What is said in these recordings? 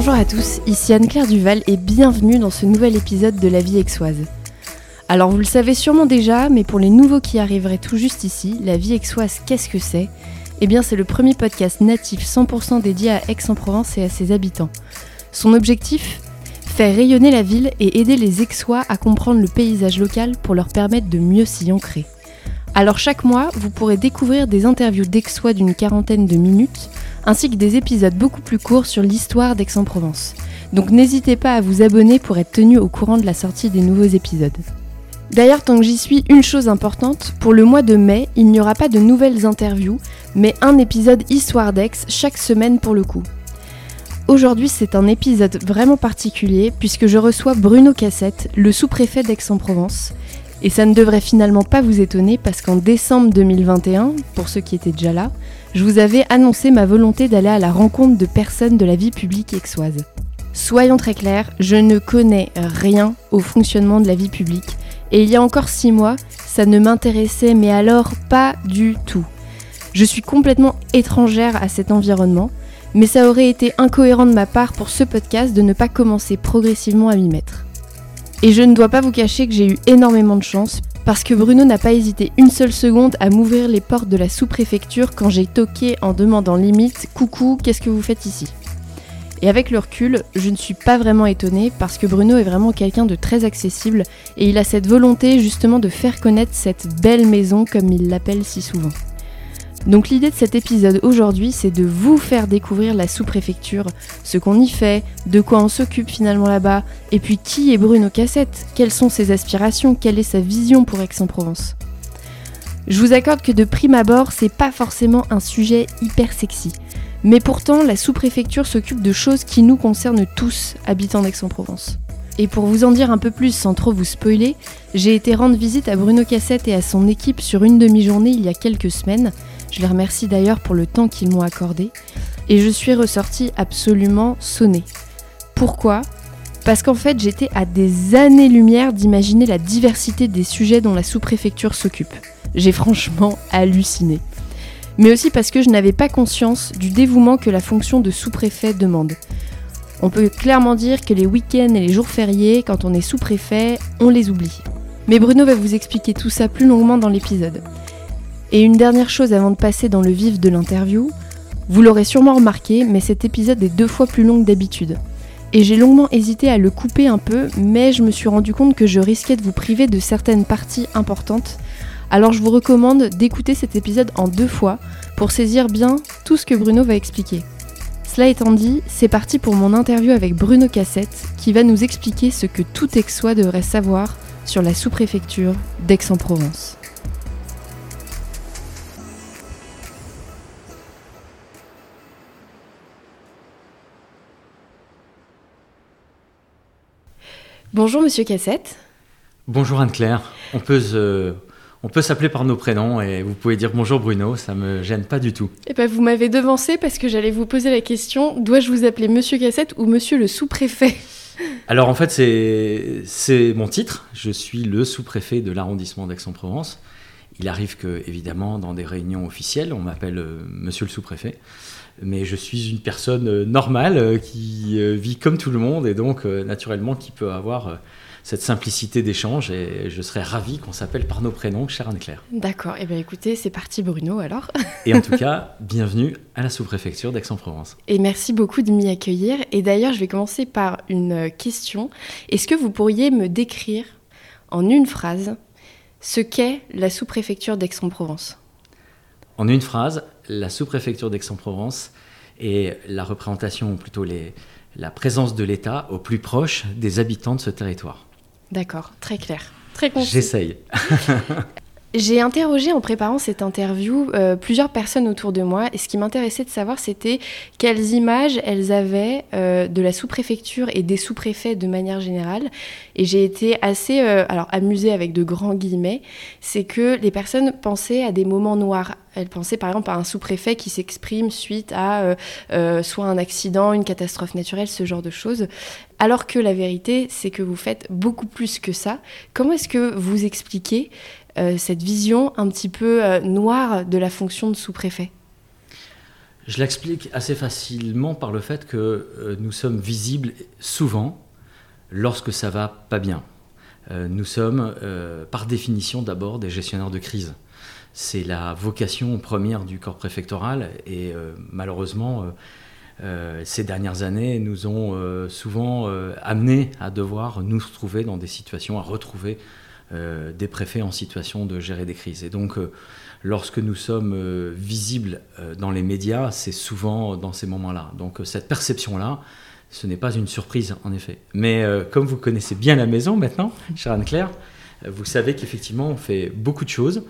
Bonjour à tous, ici Anne-Claire Duval et bienvenue dans ce nouvel épisode de La vie aixoise. Alors vous le savez sûrement déjà, mais pour les nouveaux qui arriveraient tout juste ici, La vie aixoise, qu'est-ce que c'est? Eh bien c'est le premier podcast natif 100% dédié à Aix-en-Provence et à ses habitants. Son objectif? Faire rayonner la ville et aider les Aixois à comprendre le paysage local pour leur permettre de mieux s'y ancrer. Alors chaque mois, vous pourrez découvrir des interviews d'Aixois d'une quarantaine de minutes, ainsi que des épisodes beaucoup plus courts sur l'histoire d'Aix-en-Provence. Donc n'hésitez pas à vous abonner pour être tenu au courant de la sortie des nouveaux épisodes. D'ailleurs, tant que j'y suis, une chose importante, pour le mois de mai, il n'y aura pas de nouvelles interviews, mais un épisode Histoire d'Aix chaque semaine pour le coup. Aujourd'hui, c'est un épisode vraiment particulier puisque je reçois Bruno Cassette, le sous-préfet d'Aix-en-Provence. Et ça ne devrait finalement pas vous étonner parce qu'en décembre 2021, pour ceux qui étaient déjà là, je vous avais annoncé ma volonté d'aller à la rencontre de personnes de la vie publique aixoise. Soyons très clairs, je ne connais rien au fonctionnement de la vie publique. Et il y a encore six mois, ça ne m'intéressait mais alors pas du tout. Je suis complètement étrangère à cet environnement mais ça aurait été incohérent de ma part pour ce podcast de ne pas commencer progressivement à m'y mettre. Et je ne dois pas vous cacher que j'ai eu énormément de chance, parce que Bruno n'a pas hésité une seule seconde à m'ouvrir les portes de la sous-préfecture quand j'ai toqué en demandant limite Coucou, qu'est-ce que vous faites ici? Et avec le recul, je ne suis pas vraiment étonnée parce que Bruno est vraiment quelqu'un de très accessible et il a cette volonté justement de faire connaître cette belle maison comme il l'appelle si souvent. Donc l'idée de cet épisode aujourd'hui, c'est de vous faire découvrir la sous-préfecture, ce qu'on y fait, de quoi on s'occupe finalement là-bas, et puis qui est Bruno Cassette, quelles sont ses aspirations, quelle est sa vision pour Aix-en-Provence. Je vous accorde que de prime abord, c'est pas forcément un sujet hyper sexy. Mais pourtant, la sous-préfecture s'occupe de choses qui nous concernent tous, habitants d'Aix-en-Provence. Et pour vous en dire un peu plus sans trop vous spoiler, j'ai été rendre visite à Bruno Cassette et à son équipe sur une demi-journée il y a quelques semaines, je les remercie d'ailleurs pour le temps qu'ils m'ont accordé. Et je suis ressortie absolument sonnée. Pourquoi? Parce qu'en fait, j'étais à des années-lumière d'imaginer la diversité des sujets dont la sous-préfecture s'occupe. J'ai franchement halluciné. Mais aussi parce que je n'avais pas conscience du dévouement que la fonction de sous-préfet demande. On peut clairement dire que les week-ends et les jours fériés, quand on est sous-préfet, on les oublie. Mais Bruno va vous expliquer tout ça plus longuement dans l'épisode. Et une dernière chose avant de passer dans le vif de l'interview, vous l'aurez sûrement remarqué, mais cet épisode est deux fois plus long que d'habitude. Et j'ai longuement hésité à le couper un peu, mais je me suis rendu compte que je risquais de vous priver de certaines parties importantes. Alors je vous recommande d'écouter cet épisode en deux fois pour saisir bien tout ce que Bruno va expliquer. Cela étant dit, c'est parti pour mon interview avec Bruno Cassette qui va nous expliquer ce que tout Aixois devrait savoir sur la sous-préfecture d'Aix-en-Provence. Bonjour Monsieur Cassette. Bonjour Anne-Claire. On peut on peut s'appeler par nos prénoms et vous pouvez dire bonjour Bruno, ça me gêne pas du tout. Eh ben vous m'avez devancé parce que j'allais vous poser la question dois-je vous appeler Monsieur Cassette ou Monsieur le sous-préfet? Alors en fait c'est mon titre. Je suis le sous-préfet de l'arrondissement d'Aix-en-Provence. Il arrive que évidemment dans des réunions officielles on m'appelle euh, Monsieur le sous-préfet mais je suis une personne euh, normale euh, qui euh, vit comme tout le monde et donc naturellement qui peut avoir cette simplicité d'échange et je serais ravi qu'on s'appelle par nos prénoms, chère Anne-Claire. D'accord, et eh bien écoutez, c'est parti Bruno alors. et en tout cas, bienvenue à la sous-préfecture d'Aix-en-Provence. Et merci beaucoup de m'y accueillir. Et d'ailleurs, je vais commencer par une question. Est-ce que vous pourriez me décrire en une phrase ce qu'est la sous-préfecture d'Aix-en-Provence? En une phrase, la sous-préfecture d'Aix-en-Provence et la représentation, ou plutôt les, la présence de l'État au plus proche des habitants de ce territoire. D'accord, très clair. Très J'essaye. J'ai interrogé en préparant cette interview euh, plusieurs personnes autour de moi et ce qui m'intéressait de savoir c'était quelles images elles avaient euh, de la sous-préfecture et des sous-préfets de manière générale. Et j'ai été assez euh, alors amusée avec de grands guillemets, c'est que les personnes pensaient à des moments noirs. Elles pensaient par exemple à un sous-préfet qui s'exprime suite à soit un accident, une catastrophe naturelle, ce genre de choses. Alors que la vérité, c'est que vous faites beaucoup plus que ça. Comment est-ce que vous expliquez cette vision un petit peu euh, noire de la fonction de sous-préfet Je l'explique assez facilement par le fait que nous sommes visibles souvent lorsque ça va pas bien. nous sommes par définition d'abord des gestionnaires de crise. C'est la vocation première du corps préfectoral et malheureusement euh, ces dernières années nous ont euh, souvent euh, amenés à devoir nous retrouver dans des situations, à retrouver des préfets en situation de gérer des crises. Et donc, lorsque nous sommes visibles dans les médias, c'est souvent dans ces moments-là. Donc, cette perception-là, ce n'est pas une surprise, en effet. Mais comme vous connaissez bien la maison maintenant, chère Anne-Claire, vous savez qu'effectivement, on fait beaucoup de choses.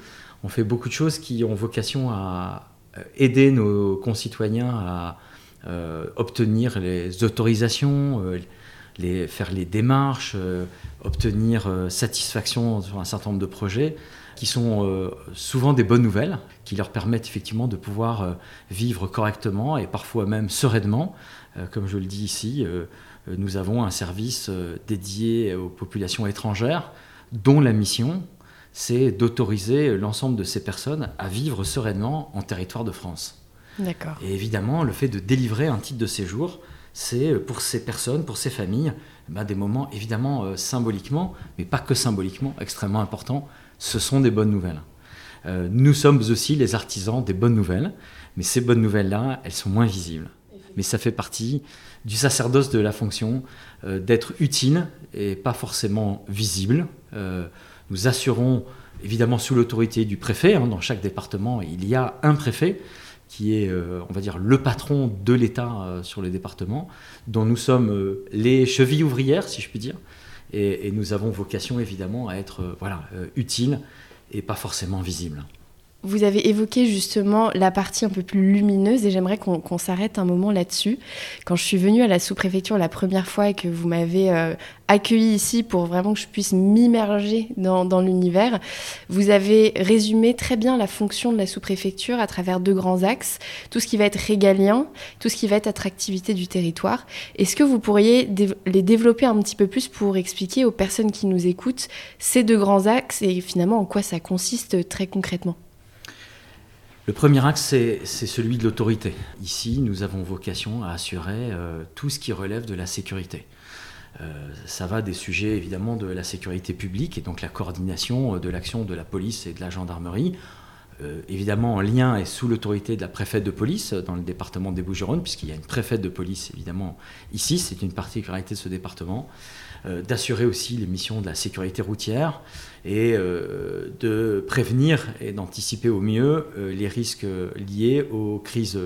On fait beaucoup de choses qui ont vocation à aider nos concitoyens à euh, obtenir les autorisations, euh, les, faire les démarches, euh, obtenir satisfaction sur un certain nombre de projets qui sont souvent des bonnes nouvelles, qui leur permettent effectivement de pouvoir vivre correctement et parfois même sereinement. comme je le dis ici, nous avons un service dédié aux populations étrangères dont la mission, c'est d'autoriser l'ensemble de ces personnes à vivre sereinement en territoire de France. Et évidemment, le fait de délivrer un titre de séjour, c'est euh, pour ces personnes, pour ces familles, ben, des moments évidemment euh, symboliquement, mais pas que symboliquement, extrêmement importants. Ce sont des bonnes nouvelles. Euh, nous sommes aussi les artisans des bonnes nouvelles, mais ces bonnes nouvelles-là, elles sont moins visibles. Mais ça fait partie du sacerdoce de la fonction d'être utile et pas forcément visible. nous assurons, évidemment sous l'autorité du préfet, hein, dans chaque département, il y a un préfet, qui est, euh, on va dire, le patron de l'État euh, sur le département, dont nous sommes euh, les chevilles ouvrières, si je puis dire. Et, nous avons vocation, évidemment, à être voilà, utiles et pas forcément visibles. Vous avez évoqué justement la partie un peu plus lumineuse et j'aimerais qu'on s'arrête un moment là-dessus. Quand je suis venue à la sous-préfecture la première fois et que vous m'avez euh, accueilli ici pour vraiment que je puisse m'immerger dans, l'univers, vous avez résumé très bien la fonction de la sous-préfecture à travers deux grands axes, tout ce qui va être régalien, tout ce qui va être attractivité du territoire. Est-ce que vous pourriez les développer un petit peu plus pour expliquer aux personnes qui nous écoutent ces deux grands axes et finalement en quoi ça consiste très concrètement? Le premier axe, c'est celui de l'autorité. Ici, nous avons vocation à assurer euh, tout ce qui relève de la sécurité. Euh, ça va des sujets évidemment de la sécurité publique et donc la coordination euh, de l'action de la police et de la gendarmerie. évidemment en lien et sous l'autorité de la préfète de police dans le département des Bouches-du-Rhône, puisqu'il y a une préfète de police évidemment ici, c'est une particularité de ce département. Euh, d'assurer aussi les missions de la sécurité routière et euh, de prévenir et d'anticiper au mieux euh, les risques liés aux crises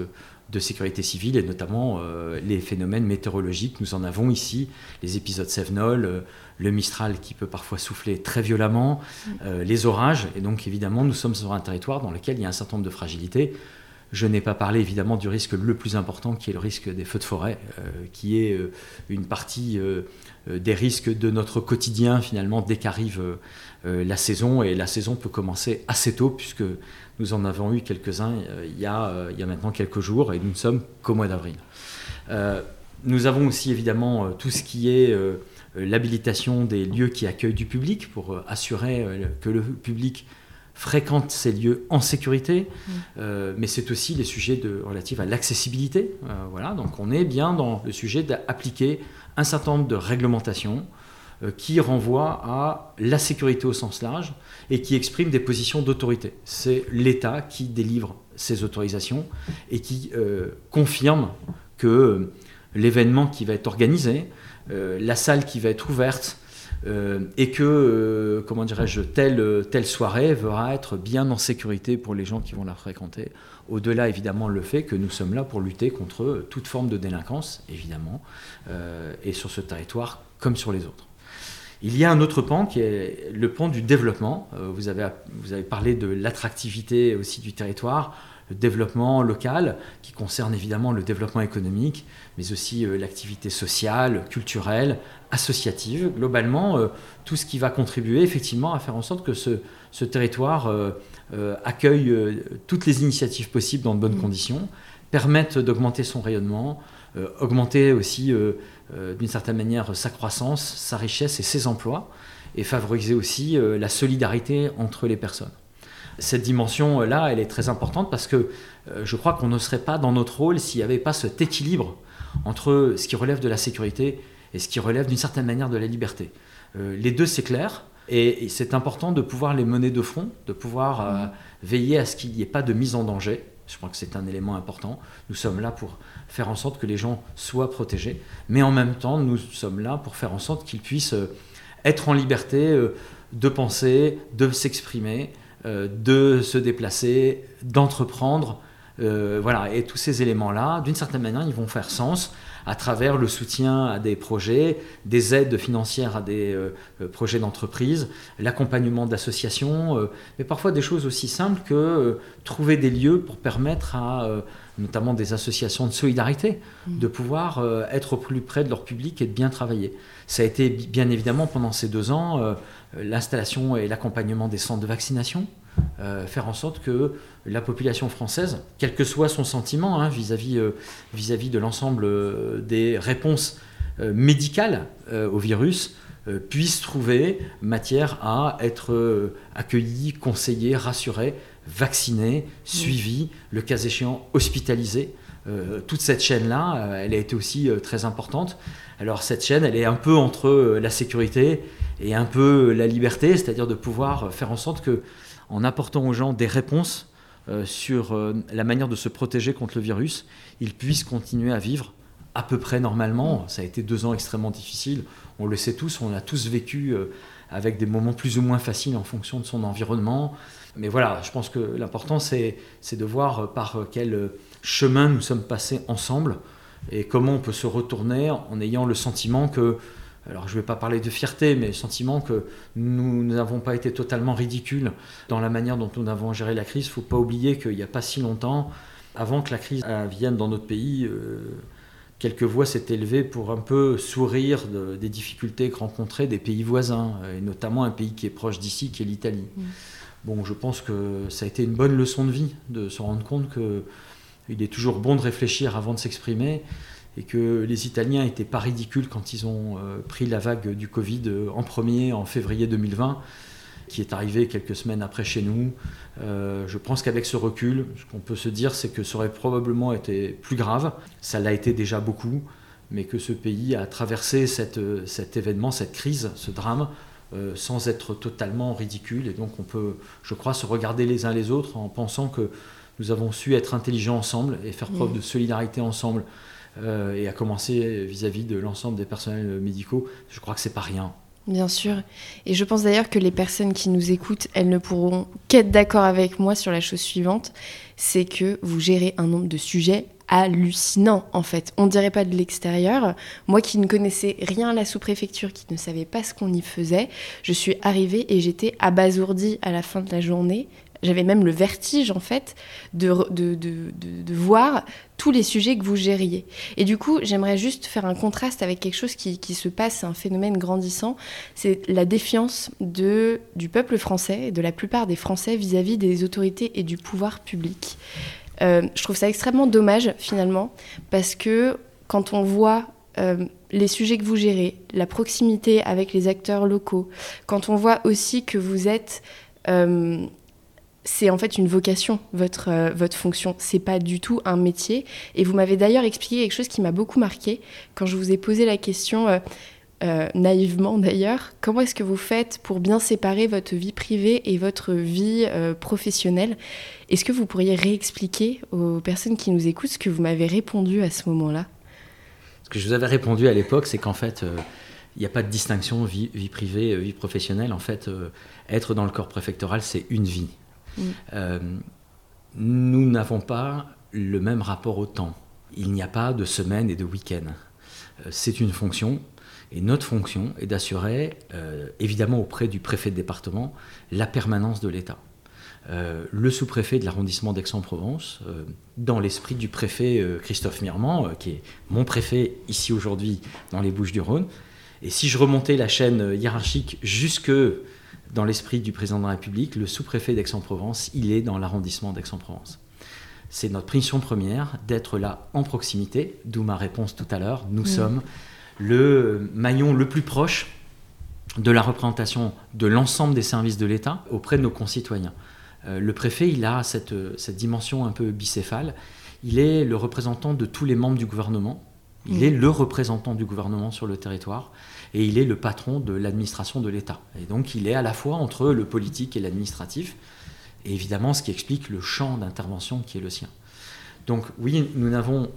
de sécurité civile et notamment les phénomènes météorologiques. Nous en avons ici, les épisodes Sévenol, le Mistral qui peut parfois souffler très violemment, les orages. Et donc évidemment, nous sommes sur un territoire dans lequel il y a un certain nombre de fragilités. Je n'ai pas parlé évidemment du risque le plus important qui est le risque des feux de forêt, qui est une partie euh, des risques de notre quotidien finalement dès qu'arrive euh, euh, la saison. Et la saison peut commencer assez tôt puisque nous en avons eu quelques-uns il, y a, il y a maintenant quelques jours et nous ne sommes qu'au mois d'avril. nous avons aussi évidemment tout ce qui est l'habilitation des lieux qui accueillent du public pour assurer que le public fréquente ces lieux en sécurité, mmh. mais c'est aussi les sujets de, relatifs à l'accessibilité. voilà, donc on est bien dans le sujet d'appliquer un certain nombre de réglementations euh, qui renvoient à la sécurité au sens large et qui expriment des positions d'autorité. C'est l'État qui délivre ces autorisations et qui euh, confirme que euh, l'événement qui va être organisé, la salle qui va être ouverte, et que, comment dirais-je, telle, telle soirée va être bien en sécurité pour les gens qui vont la fréquenter. Au-delà, évidemment, le fait que nous sommes là pour lutter contre toute forme de délinquance, évidemment, euh, et sur ce territoire comme sur les autres. Il y a un autre pan qui est le pan du développement. Euh, vous, avez, vous avez parlé de l'attractivité aussi du territoire, le développement local qui concerne évidemment le développement économique, mais aussi euh, l'activité sociale, culturelle, associative. Globalement, tout ce qui va contribuer effectivement à faire en sorte que ce, ce territoire euh, accueille euh, toutes les initiatives possibles dans de bonnes mm. conditions, permettent d'augmenter son rayonnement, euh, augmenter aussi d'une certaine manière sa croissance, sa richesse et ses emplois, et favoriser aussi la solidarité entre les personnes. Cette dimension-là, elle est très importante parce que je crois qu'on ne serait pas dans notre rôle s'il n'y avait pas cet équilibre entre ce qui relève de la sécurité et ce qui relève d'une certaine manière de la liberté. les deux, c'est clair. Et, c'est important de pouvoir les mener de front, de pouvoir veiller à ce qu'il n'y ait pas de mise en danger. Je crois que c'est un élément important. Nous sommes là pour faire en sorte que les gens soient protégés, mais en même temps, nous sommes là pour faire en sorte qu'ils puissent euh, être en liberté euh, de penser, de s'exprimer, euh, de se déplacer, d'entreprendre. voilà, et tous ces éléments-là, d'une certaine manière, ils vont faire sens à travers le soutien à des projets, des aides financières à des projets d'entreprise, l'accompagnement d'associations, mais parfois des choses aussi simples que trouver des lieux pour permettre à notamment des associations de solidarité, mm. de pouvoir euh, être au plus près de leur public et de bien travailler. Ça a été bien évidemment pendant ces deux ans euh, l'installation et l'accompagnement des centres de vaccination, euh, faire en sorte que la population française, quel que soit son sentiment hein, vis-à-vis vis-à-vis de l'ensemble des réponses médicales au virus, puisse trouver matière à être accueillie, conseillée, rassurée vaccinés, suivis, le cas échéant hospitalisés. Euh, toute cette chaîne-là, euh, elle a été aussi euh, très importante. Alors cette chaîne, elle est un peu entre la sécurité et un peu la liberté, c'est-à-dire de pouvoir faire en sorte que, en apportant aux gens des réponses sur la manière de se protéger contre le virus, ils puissent continuer à vivre à peu près normalement. Ça a été deux ans extrêmement difficiles, on le sait tous, on a tous vécu avec des moments plus ou moins faciles en fonction de son environnement. Mais voilà, je pense que l'important, c'est de voir par quel chemin nous sommes passés ensemble et comment on peut se retourner en ayant le sentiment que, alors je ne vais pas parler de fierté, mais le sentiment que nous n'avons pas été totalement ridicules dans la manière dont nous avons géré la crise. Il ne faut pas oublier qu'il n'y a pas si longtemps, avant que la crise vienne dans notre pays, euh, quelques voix s'étaient élevées pour un peu sourire des difficultés que rencontraient des pays voisins, et notamment un pays qui est proche d'ici, qui est l'Italie. Mmh. Bon, je pense que ça a été une bonne leçon de vie de se rendre compte qu'il est toujours bon de réfléchir avant de s'exprimer et que les Italiens n'étaient pas ridicules quand ils ont euh, pris la vague du Covid euh, en premier en février 2020, qui est arrivé quelques semaines après chez nous. Euh, je pense qu'avec ce recul, ce qu'on peut se dire, c'est que ça aurait probablement été plus grave. Ça l'a été déjà beaucoup, mais que ce pays a traversé cet événement, cette crise, ce drame, euh, sans être totalement ridicule. Et donc on peut, je crois, se regarder les uns les autres en pensant que nous avons su être intelligents ensemble et faire preuve mm. de solidarité ensemble. Euh, et à commencer vis-à-vis de l'ensemble des personnels médicaux, je crois que c'est pas rien. Bien sûr. Et je pense d'ailleurs que les personnes qui nous écoutent, elles ne pourront qu'être d'accord avec moi sur la chose suivante, c'est que vous gérez un nombre de sujets hallucinant en fait. On dirait pas de l'extérieur. Moi qui ne connaissais rien à la sous-préfecture, qui ne savais pas ce qu'on y faisait, je suis arrivée et j'étais abasourdie à la fin de la journée. J'avais même le vertige en fait de, de, de, voir tous les sujets que vous gériez. Et du coup, j'aimerais juste faire un contraste avec quelque chose qui, qui se passe, un phénomène grandissant, c'est la défiance de, du peuple français de la plupart des Français vis-à-vis -vis des autorités et du pouvoir public. Euh, je trouve ça extrêmement dommage finalement, parce que quand on voit euh, les sujets que vous gérez, la proximité avec les acteurs locaux, quand on voit aussi que vous êtes... Euh, c'est en fait une vocation, votre, votre fonction. C'est pas du tout un métier. Et vous m'avez d'ailleurs expliqué quelque chose qui m'a beaucoup marqué quand je vous ai posé la question euh, naïvement d'ailleurs, comment est-ce que vous faites pour bien séparer votre vie privée et votre vie euh, professionnelle? Est-ce que vous pourriez réexpliquer aux personnes qui nous écoutent ce que vous m'avez répondu à ce moment-là? Ce que je vous avais répondu à l'époque, c'est qu'en fait, euh, il n'y a pas de distinction vie, vie privée, vie professionnelle. En fait, être dans le corps préfectoral, c'est une vie. Mm. nous n'avons pas le même rapport au temps. Il n'y a pas de semaine et de week-end. c'est une fonction et notre fonction est d'assurer, euh, évidemment auprès du préfet de département, la permanence de l'État. Euh, le sous-préfet de l'arrondissement d'Aix-en-Provence, euh, dans l'esprit du préfet Christophe Mirmand, qui est mon préfet ici aujourd'hui dans les Bouches-du-Rhône. Et si je remontais la chaîne hiérarchique jusque dans l'esprit du président de la République, le sous-préfet d'Aix-en-Provence, il est dans l'arrondissement d'Aix-en-Provence. C'est notre mission première d'être là en proximité, d'où ma réponse tout à l'heure. Nous sommes le maillon le plus proche de la représentation de l'ensemble des services de l'État auprès de nos concitoyens. le préfet, il a cette, cette, dimension un peu bicéphale. Il est le représentant de tous les membres du gouvernement. Il mmh. est le représentant du gouvernement sur le territoire et il est le patron de l'administration de l'État. Et donc il est à la fois entre le politique et l'administratif, et évidemment ce qui explique le champ d'intervention qui est le sien. Donc oui, nous n'avons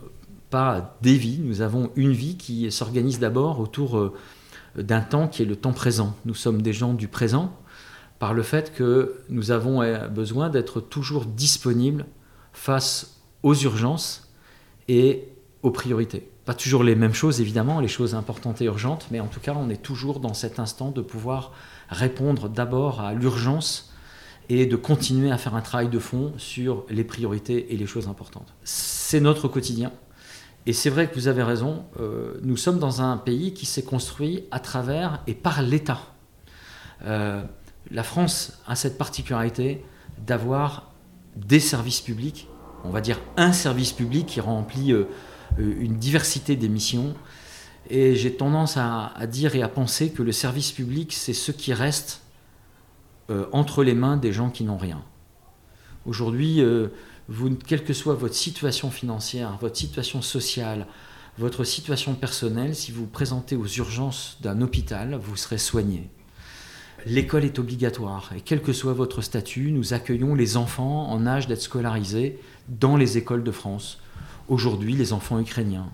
pas des vies, nous avons une vie qui s'organise d'abord autour euh, d'un temps qui est le temps présent. Nous sommes des gens du présent par le fait que nous avons euh, besoin d'être toujours disponibles face aux urgences et aux priorités. Pas toujours les mêmes choses, évidemment, les choses importantes et urgentes, mais en tout cas, on est toujours dans cet instant de pouvoir répondre d'abord à l'urgence et de continuer à faire un travail de fond sur les priorités et les choses importantes. C'est notre quotidien. Et c'est vrai que vous avez raison, euh, nous sommes dans un pays qui s'est construit à travers et par l'État. Euh, la France a cette particularité d'avoir des services publics, on va dire un service public qui remplit euh, une diversité des missions. Et j'ai tendance à, dire et à penser que le service public, c'est ce qui reste entre les mains des gens qui n'ont rien. Aujourd'hui, vous, quelle que soit votre situation financière, votre situation sociale, votre situation personnelle, si vous vous présentez aux urgences d'un hôpital, vous serez soigné. L'école est obligatoire et quel que soit votre statut, nous accueillons les enfants en âge d'être scolarisés dans les écoles de France. Aujourd'hui, les enfants ukrainiens.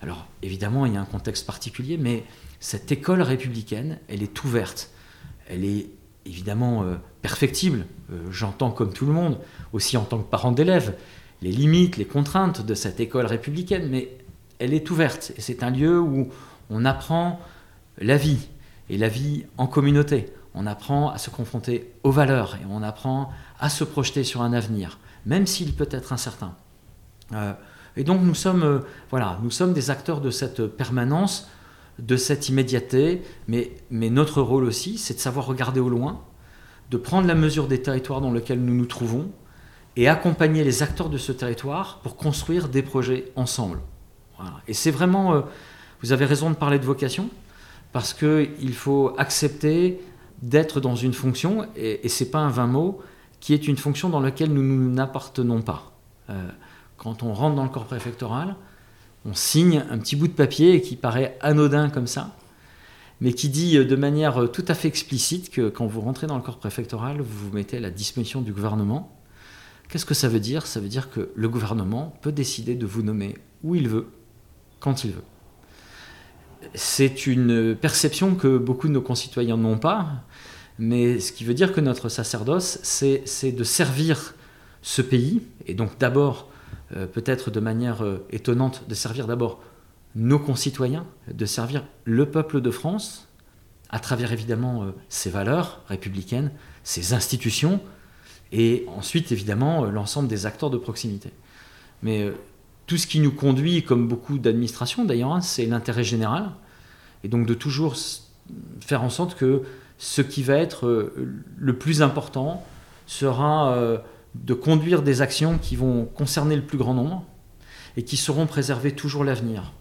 Alors évidemment, il y a un contexte particulier, mais cette école républicaine, elle est ouverte. Elle est évidemment euh, perfectible, euh, j'entends comme tout le monde, aussi en tant que parent d'élève, les limites, les contraintes de cette école républicaine, mais elle est ouverte. Et c'est un lieu où on apprend la vie, et la vie en communauté. On apprend à se confronter aux valeurs, et on apprend à se projeter sur un avenir, même s'il peut être incertain. Euh, et donc nous sommes, voilà, nous sommes des acteurs de cette permanence de cette immédiateté, mais, mais notre rôle aussi, c'est de savoir regarder au loin, de prendre la mesure des territoires dans lesquels nous nous trouvons et accompagner les acteurs de ce territoire pour construire des projets ensemble. Et c'est vraiment, euh, vous avez raison de parler de vocation, parce qu'il faut accepter d'être dans une fonction, et, et ce n'est pas un vain mot, qui est une fonction dans laquelle nous n'appartenons pas. Euh, quand on rentre dans le corps préfectoral, on signe un petit bout de papier qui paraît anodin comme ça, mais qui dit de manière tout à fait explicite que quand vous rentrez dans le corps préfectoral, vous vous mettez à la disposition du gouvernement. Qu'est-ce que ça veut dire? Ça veut dire que le gouvernement peut décider de vous nommer où il veut, quand il veut. C'est une perception que beaucoup de nos concitoyens n'ont pas, mais ce qui veut dire que notre sacerdoce, c'est de servir ce pays, et donc d'abord peut-être de manière euh, étonnante, de servir d'abord nos concitoyens, de servir le peuple de France, à travers évidemment euh, ses valeurs républicaines, ses institutions, et ensuite évidemment l'ensemble des acteurs de proximité. Mais tout ce qui nous conduit, comme beaucoup d'administrations d'ailleurs, hein, c'est l'intérêt général, et donc de toujours faire en sorte que ce qui va être le plus important sera de conduire des actions qui vont concerner le plus grand nombre et qui sauront préserver toujours l'avenir.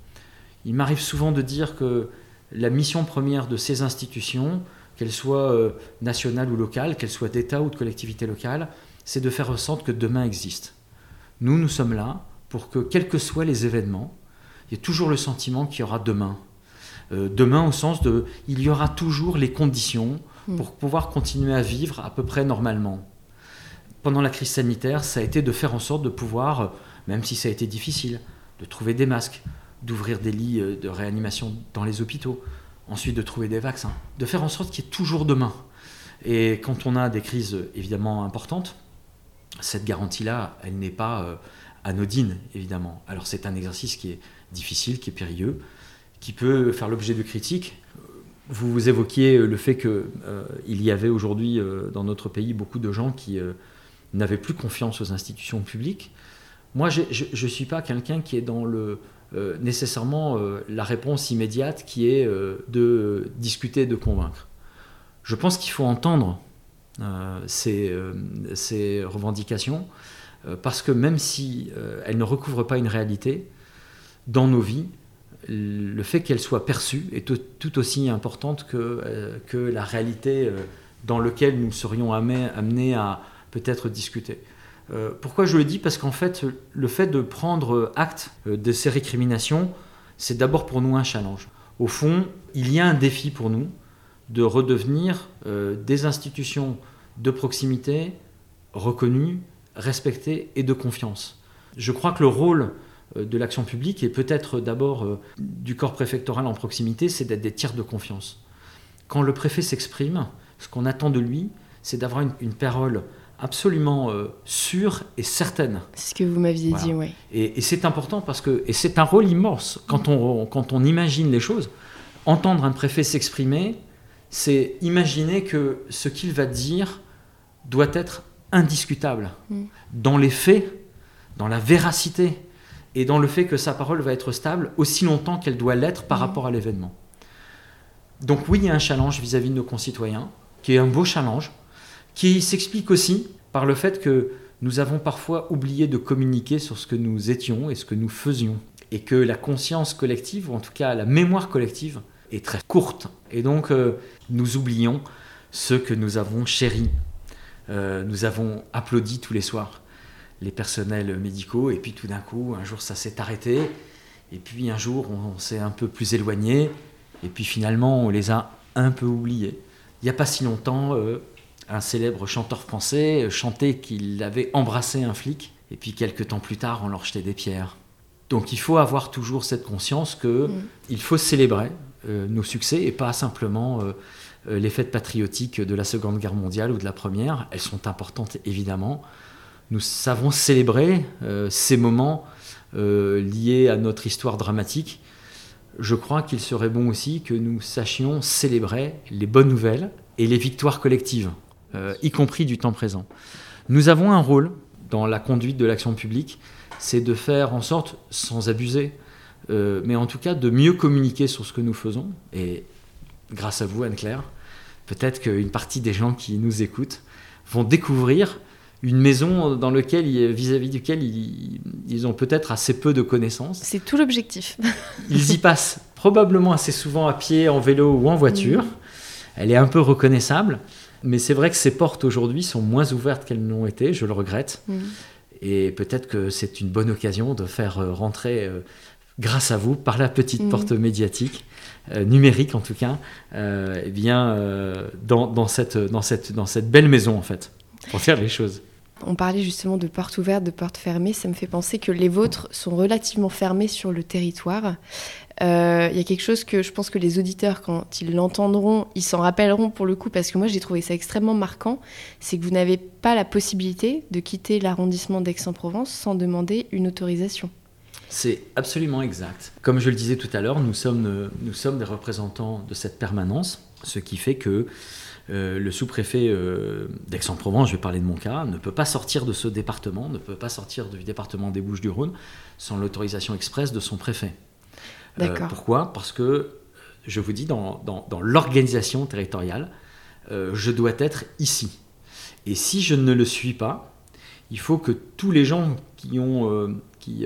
Il m'arrive souvent de dire que la mission première de ces institutions, qu'elles soient euh, nationales ou locales, qu'elles soient d'État ou de collectivités locales, c'est de faire en sorte que demain existe. Nous, nous sommes là pour que, quels que soient les événements, il y ait toujours le sentiment qu'il y aura demain. Euh, demain au sens de, il y aura toujours les conditions hmm. pour pouvoir continuer à vivre à peu près normalement pendant la crise sanitaire, ça a été de faire en sorte de pouvoir, euh, même si ça a été difficile, de trouver des masques, d'ouvrir des lits euh, de réanimation dans les hôpitaux, ensuite de trouver des vaccins, de faire en sorte qu'il y ait toujours demain. Et quand on a des crises euh, évidemment importantes, cette garantie-là, elle n'est pas anodine, évidemment. Alors c'est un exercice qui est difficile, qui est périlleux, qui peut faire l'objet de critiques. Vous, évoquiez le fait qu'il il y avait aujourd'hui dans notre pays beaucoup de gens qui n'avaient plus confiance aux institutions publiques. Moi, je ne suis pas quelqu'un qui est dans le, euh, nécessairement euh, la réponse immédiate qui est euh, de discuter, de convaincre. Je pense qu'il faut entendre ces, revendications parce que même si elles ne recouvrent pas une réalité, dans nos vies, le fait qu'elles soient perçues est tout, aussi importante que, que la réalité dans laquelle nous serions amenés à, peut être discuté. Euh, pourquoi je le dis? Parce qu'en fait, le fait de prendre acte euh, de ces récriminations, c'est d'abord pour nous un challenge. Au fond, il y a un défi pour nous de redevenir euh, des institutions de proximité reconnues, respectées et de confiance. Je crois que le rôle de l'action publique et peut-être d'abord du corps préfectoral en proximité, c'est d'être des tiers de confiance. Quand le préfet s'exprime, ce qu'on attend de lui, c'est d'avoir une parole absolument euh, sûre et certaine. C'est ce que vous m'aviez dit, oui. Et, c'est important parce que, et c'est un rôle immense, quand on, quand on imagine les choses, entendre un préfet s'exprimer, c'est imaginer que ce qu'il va dire doit être indiscutable mm. dans les faits, dans la véracité et dans le fait que sa parole va être stable aussi longtemps qu'elle doit l'être par mm. rapport à l'événement. Donc oui, il y a un challenge vis à -vis de nos concitoyens, qui est un beau challenge, qui s'explique aussi par le fait que nous avons parfois oublié de communiquer sur ce que nous étions et ce que nous faisions. Et que la conscience collective, ou en tout cas la mémoire collective, est très courte. Et donc euh, nous oublions ce que nous avons chéri. Euh, nous avons applaudi tous les soirs les personnels médicaux, et puis tout d'un coup, un jour ça s'est arrêté, et puis un jour on, s'est un peu plus éloigné, et puis finalement on les a un peu oubliés. Il n'y a pas si longtemps, euh, un célèbre chanteur français chantait qu'il avait embrassé un flic, et puis quelques temps plus tard, on leur jetait des pierres. Donc il faut avoir toujours cette conscience que mm. il faut célébrer euh, nos succès et pas simplement euh, euh, les fêtes patriotiques de la Seconde Guerre mondiale ou de la Première. Elles sont importantes évidemment. Nous savons célébrer ces moments liés à notre histoire dramatique. Je crois qu'il serait bon aussi que nous sachions célébrer les bonnes nouvelles et les victoires collectives. Euh, y compris du temps présent. Nous avons un rôle dans la conduite de l'action publique, c'est de faire en sorte, sans abuser, euh, mais en tout cas de mieux communiquer sur ce que nous faisons. Et grâce à vous, Anne-Claire, peut-être qu'une partie des gens qui nous écoutent vont découvrir une maison dans laquelle, vis-à-vis duquel ils, ont peut-être assez peu de connaissances. C'est tout l'objectif. ils y passent probablement assez souvent à pied, en vélo ou en voiture. Elle est un peu reconnaissable. Mais c'est vrai que ces portes aujourd'hui sont moins ouvertes qu'elles n'ont été, je le regrette. Mm. Et peut-être que c'est une bonne occasion de faire euh, rentrer, euh, grâce à vous, par la petite mm. porte médiatique, euh, numérique en tout cas, eh bien, dans, dans, cette, dans, cette, dans cette belle maison en fait, pour faire les choses. On parlait justement de portes ouvertes, de portes fermées. Ça me fait penser que les vôtres sont relativement fermées sur le territoire. Euh, il y a quelque chose que je pense que les auditeurs, quand ils l'entendront, ils s'en rappelleront pour le coup, parce que moi j'ai trouvé ça extrêmement marquant, c'est que vous n'avez pas la possibilité de quitter l'arrondissement d'Aix-en-Provence sans demander une autorisation. C'est absolument exact. Comme je le disais tout à l'heure, nous sommes, sommes des représentants de cette permanence, ce qui fait que euh, le sous-préfet euh, d'Aix-en-Provence, je vais parler de mon cas, ne peut pas sortir de ce département, ne peut pas sortir du département des Bouches-du-Rhône sans l'autorisation expresse de son préfet. Euh, pourquoi? Parce que, je vous dis, dans, l'organisation territoriale, euh, je dois être ici. Et si je ne le suis pas, il faut que tous les gens qui ont, euh, qui,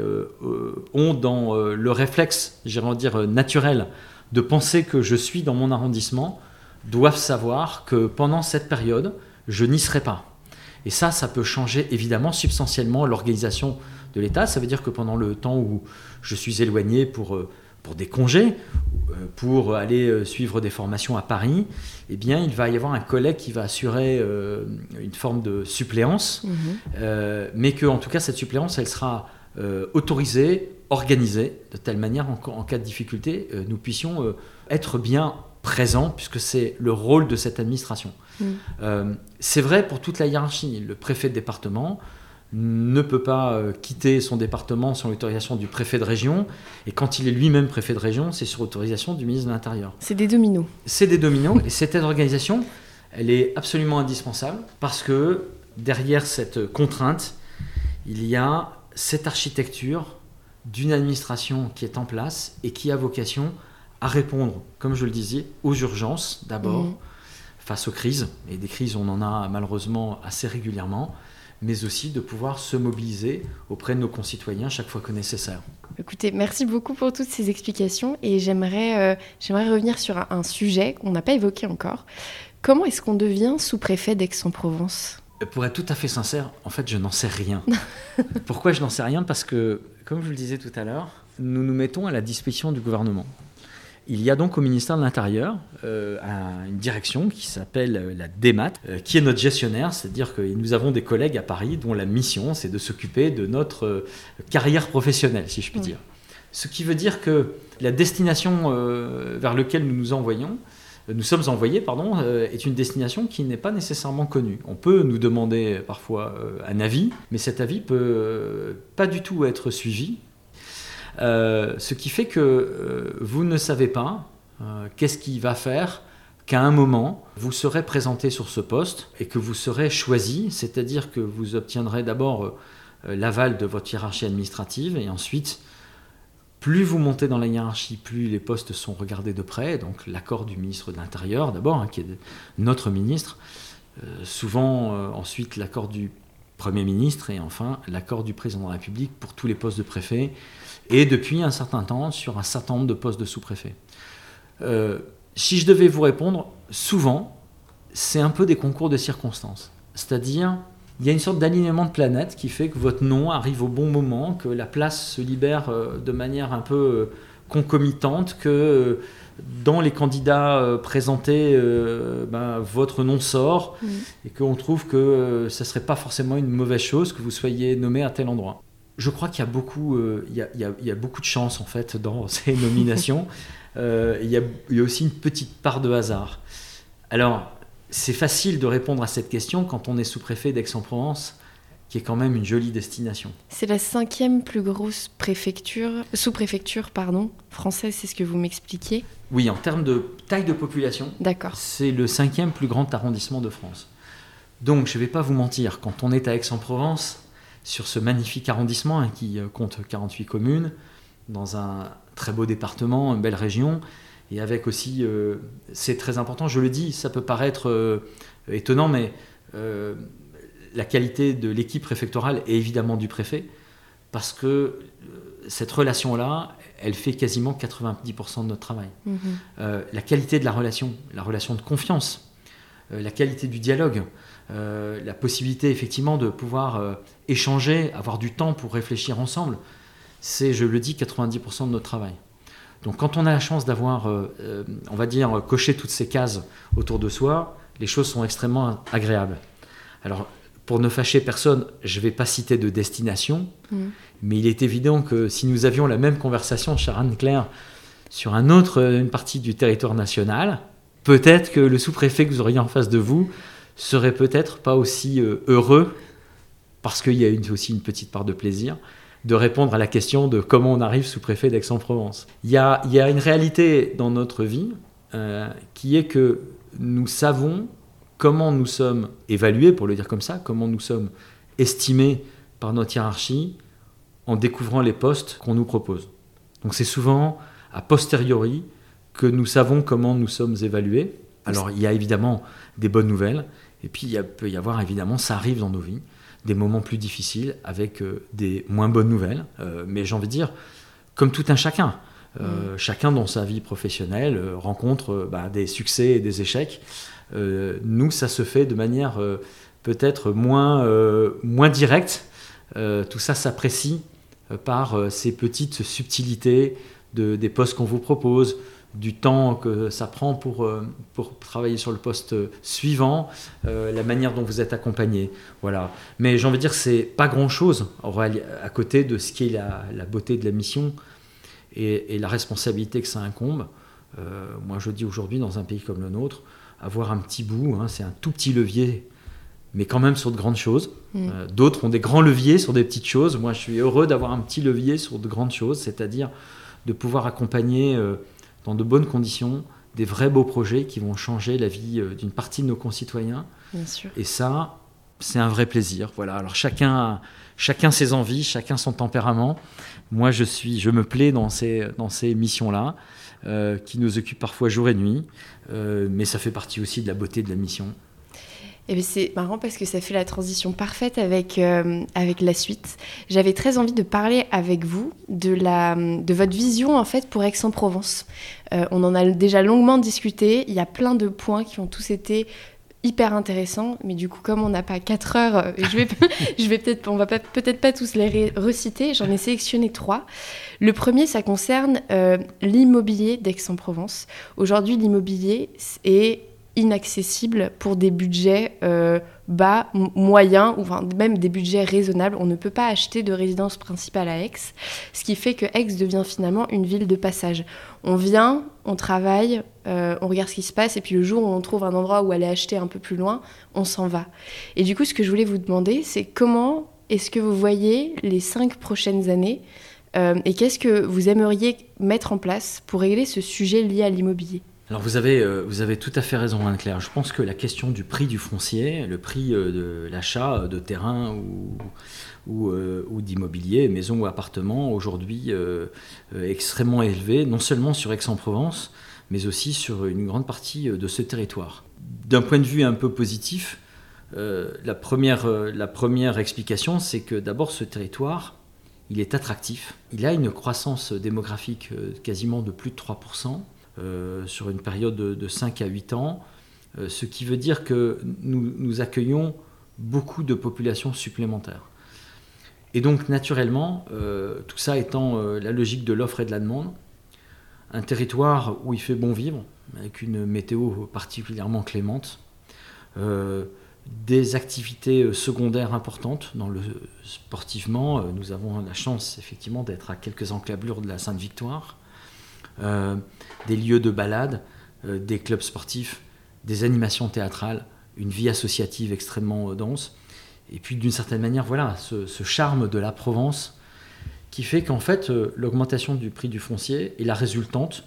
ont dans le réflexe, j'irais dire naturel, de penser que je suis dans mon arrondissement, doivent savoir que pendant cette période, je n'y serai pas. Et ça, ça peut changer évidemment substantiellement l'organisation de l'État. Ça veut dire que pendant le temps où je suis éloigné pour pour des congés, euh, pour aller euh, suivre des formations à Paris, eh bien, il va y avoir un collègue qui va assurer euh, une forme de suppléance, mhm. mais que, en tout cas, cette suppléance, elle sera autorisée, organisée, de telle manière, en, cas de difficulté, nous puissions être bien présents, puisque c'est le rôle de cette administration. Mhm. c'est vrai pour toute la hiérarchie. Le préfet de département, ne peut pas euh, quitter son département sans l'autorisation du préfet de région. Et quand il est lui-même préfet de région, c'est sur autorisation du ministre de l'Intérieur. C'est des dominos. C'est des dominos. et cette organisation, elle est absolument indispensable parce que derrière cette contrainte, il y a cette architecture d'une administration qui est en place et qui a vocation à répondre, comme je le disais, aux urgences d'abord, mmh. face aux crises. Et des crises, on en a malheureusement assez régulièrement mais aussi de pouvoir se mobiliser auprès de nos concitoyens chaque fois que nécessaire. Écoutez, merci beaucoup pour toutes ces explications et j'aimerais euh, j'aimerais revenir sur un, sujet qu'on n'a pas évoqué encore. Comment est-ce qu'on devient sous-préfet d'Aix-en-Provence? Pour être tout à fait sincère, en fait, je n'en sais rien. Pourquoi je n'en sais rien? Parce que, comme je le disais tout à l'heure, nous nous mettons à la disposition du gouvernement. Il y a donc au ministère de l'Intérieur euh, une direction qui s'appelle euh, la DEMAT, euh, qui est notre gestionnaire, c'est-à-dire que nous avons des collègues à Paris dont la mission c'est de s'occuper de notre carrière professionnelle, si je puis dire. Ce qui veut dire que la destination vers laquelle nous nous envoyons, nous sommes envoyés, pardon, est une destination qui n'est pas nécessairement connue. On peut nous demander parfois un avis, mais cet avis peut pas du tout être suivi ce qui fait que euh, vous ne savez pas euh, qu'est-ce qui va faire qu'à un moment, vous serez présenté sur ce poste et que vous serez choisi, c'est-à-dire que vous obtiendrez d'abord l'aval de votre hiérarchie administrative et ensuite, plus vous montez dans la hiérarchie, plus les postes sont regardés de près, donc l'accord du ministre de l'Intérieur d'abord, hein, qui est notre ministre, souvent ensuite l'accord du Premier ministre et enfin l'accord du président de la République pour tous les postes de préfet et depuis un certain temps sur un certain nombre de postes de sous-préfet. Euh, si je devais vous répondre, souvent, c'est un peu des concours de circonstances. C'est-à-dire, il y a une sorte d'alignement de planète qui fait que votre nom arrive au bon moment, que la place se libère euh, de manière un peu euh, concomitante, que dans les candidats présentés, ben, votre nom sort mmh. et qu'on trouve que ce ne serait pas forcément une mauvaise chose que vous soyez nommé à tel endroit je crois qu'il y a beaucoup, euh, il, y a, beaucoup de chance en fait dans ces nominations. Euh, il, y a, aussi une petite part de hasard. Alors, c'est facile de répondre à cette question quand on est sous-préfet d'Aix-en-Provence, qui est quand même une jolie destination. C'est la cinquième plus grosse préfecture, sous-préfecture pardon, française, c'est ce que vous m'expliquiez Oui, en termes de taille de population, D'accord. c'est le cinquième plus grand arrondissement de France. Donc, je ne vais pas vous mentir, quand on est à Aix-en-Provence, sur ce magnifique arrondissement hein, qui euh, compte 48 communes, dans un très beau département, une belle région, et avec aussi, euh, c'est très important, je le dis, ça peut paraître euh, étonnant, mais la qualité de l'équipe préfectorale est évidemment du préfet, parce que cette relation-là, elle fait quasiment 90% de notre travail. Mhm. la qualité de la relation, la relation de confiance, la qualité du dialogue, euh, la possibilité effectivement de pouvoir euh, échanger, avoir du temps pour réfléchir ensemble, c'est, je le dis, 90% de notre travail. Donc quand on a la chance d'avoir, euh, on va dire, coché toutes ces cases autour de soi, les choses sont extrêmement agréables. Alors, pour ne fâcher personne, je ne vais pas citer de destination, mmh. mais il est évident que si nous avions la même conversation, chère Anne-Claire, sur un autre, une partie du territoire national, peut-être que le sous-préfet que vous auriez en face de vous serait peut-être pas aussi euh, heureux, parce qu'il y a aussi une petite part de plaisir, de répondre à la question de comment on arrive sous préfet d'Aix-en-Provence. Il y a, une réalité dans notre vie euh, qui est que nous savons comment nous sommes évalués, pour le dire comme ça, comment nous sommes estimés par notre hiérarchie en découvrant les postes qu'on nous propose. Donc c'est souvent a posteriori que nous savons comment nous sommes évalués. Alors il y a évidemment des bonnes nouvelles, et puis il peut y avoir évidemment, ça arrive dans nos vies, des moments plus difficiles avec euh, des moins bonnes nouvelles. Euh, mais j'ai envie de dire, comme tout un chacun. Euh, mm. Chacun dans sa vie professionnelle rencontre bah, des succès et des échecs. nous, ça se fait de manière peut-être moins, moins directe. tout ça s'apprécie par ces petites subtilités de, des postes qu'on vous propose, du temps que ça prend pour, euh, pour travailler sur le poste suivant, euh, la manière dont vous êtes accompagné. Voilà. Mais j'ai envie de dire que c'est pas grand-chose à côté de ce qui est la, la beauté de la mission et, la responsabilité que ça incombe. Euh, moi, je dis aujourd'hui, dans un pays comme le nôtre, avoir un petit bout, hein, c'est un tout petit levier, mais quand même sur de grandes choses. Mm. D'autres ont des grands leviers sur des petites choses. Moi, je suis heureux d'avoir un petit levier sur de grandes choses, c'est-à-dire de pouvoir accompagner dans de bonnes conditions, des vrais beaux projets qui vont changer la vie euh, d'une partie de nos concitoyens. Bien sûr. Et ça, c'est un vrai plaisir. Voilà. Alors chacun, chacun ses envies, chacun son tempérament. Moi, je suis, je me plais dans ces, dans ces missions-là, euh, qui nous occupent parfois jour et nuit, euh, mais ça fait partie aussi de la beauté de la mission. Eh c'est marrant parce que ça fait la transition parfaite avec, euh, avec la suite. J'avais très envie de parler avec vous de, la, de votre vision en fait pour Aix-en-Provence. Euh, on en a déjà longuement discuté. Il y a plein de points qui ont tous été hyper intéressants, mais du coup, comme on n'a pas 4 heures, euh, je vais, peut-être, on va peut-être pas tous les reciter. J'en ai sélectionné trois. Le premier, ça concerne l'immobilier d'Aix-en-Provence. Aujourd'hui, l'immobilier est inaccessible pour des budgets euh, bas, moyens, ou même des budgets raisonnables. On ne peut pas acheter de résidence principale à Aix, ce qui fait que Aix devient finalement une ville de passage. On vient, on travaille, euh, on regarde ce qui se passe, et puis le jour où on trouve un endroit où aller acheter un peu plus loin, on s'en va. Et du coup, ce que je voulais vous demander, c'est comment est-ce que vous voyez les cinq prochaines années euh, et qu'est-ce que vous aimeriez mettre en place pour régler ce sujet lié à l'immobilier? Alors vous avez, euh, vous avez tout à fait raison, Anne-Claire. Je pense que la question du prix du foncier, le prix euh, de l'achat de terrain ou, ou, euh, d'immobilier, maison ou appartement, aujourd'hui est extrêmement élevé, non seulement sur Aix-en-Provence, mais aussi sur une grande partie de ce territoire. D'un point de vue un peu positif, la, première, la première explication, c'est que d'abord ce territoire, il est attractif. Il a une croissance démographique quasiment de plus de 3%. Euh, sur une période de, 5 à 8 ans, euh, ce qui veut dire que nous, nous accueillons beaucoup de populations supplémentaires. Et donc naturellement, euh, tout ça étant la logique de l'offre et de la demande, un territoire où il fait bon vivre, avec une météo particulièrement clémente, des activités secondaires importantes dans le sportivement. Nous avons la chance effectivement d'être à quelques encablures de la Sainte-Victoire. Euh, des lieux de balade, euh, des clubs sportifs, des animations théâtrales, une vie associative extrêmement euh, dense. Et puis d'une certaine manière, voilà, ce, charme de la Provence qui fait qu'en fait, l'augmentation du prix du foncier est la résultante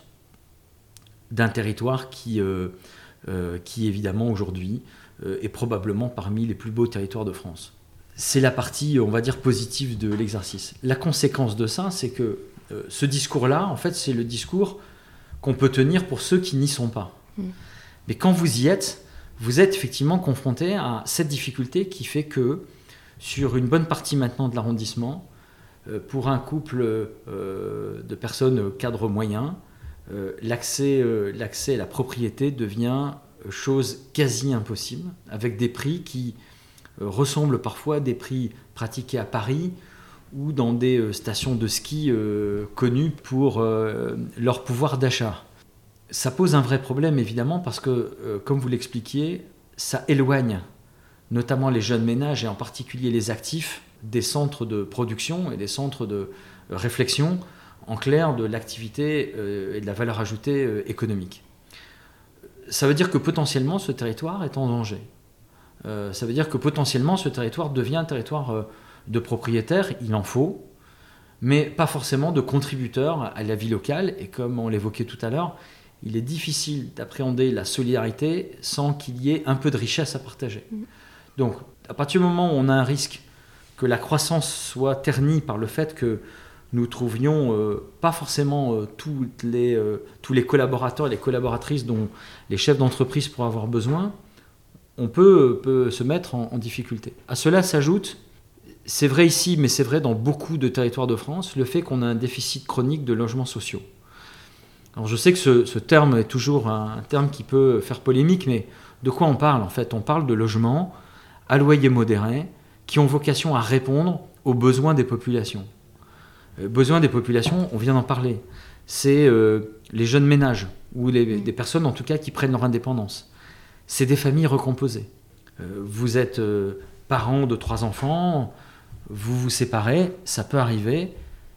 d'un territoire qui, qui évidemment aujourd'hui est probablement parmi les plus beaux territoires de France. C'est la partie, on va dire, positive de l'exercice. La conséquence de ça, c'est que euh, ce discours-là, en fait, c'est le discours qu'on peut tenir pour ceux qui n'y sont pas. Mm. Mais quand vous y êtes, vous êtes effectivement confronté à cette difficulté qui fait que sur une bonne partie maintenant de l'arrondissement, euh, pour un couple euh, de personnes cadre moyen, l'accès à la propriété devient chose quasi impossible, avec des prix qui ressemblent parfois à des prix pratiqués à Paris ou dans des euh, stations de ski euh, connues pour euh, leur pouvoir d'achat. Ça pose un vrai problème évidemment parce que, comme vous l'expliquiez, ça éloigne notamment les jeunes ménages et en particulier les actifs des centres de production et des centres de réflexion, en clair, de l'activité et de la valeur ajoutée économique. Ça veut dire que potentiellement ce territoire est en danger. ça veut dire que potentiellement ce territoire devient un territoire de propriétaires, il en faut, mais pas forcément de contributeurs à la vie locale. Et comme on l'évoquait tout à l'heure, il est difficile d'appréhender la solidarité sans qu'il y ait un peu de richesse à partager. Mm. Donc, à partir du moment où on a un risque que la croissance soit ternie par le fait que nous trouvions euh, pas forcément euh, toutes les, euh, tous les collaborateurs et les collaboratrices dont les chefs d'entreprise pourraient avoir besoin, on peut, peut se mettre en, en difficulté. À cela s'ajoute c'est vrai ici, mais c'est vrai dans beaucoup de territoires de France, le fait qu'on a un déficit chronique de logements sociaux. Alors je sais que ce, terme est toujours un, terme qui peut faire polémique, mais de quoi on parle en fait? On parle de logements à loyer modéré qui ont vocation à répondre aux besoins des populations. Euh, besoins des populations, on vient d'en parler. C'est euh, les jeunes ménages ou des personnes en tout cas qui prennent leur indépendance. C'est des familles recomposées. Euh, vous êtes parents de trois enfants, vous vous séparez, ça peut arriver,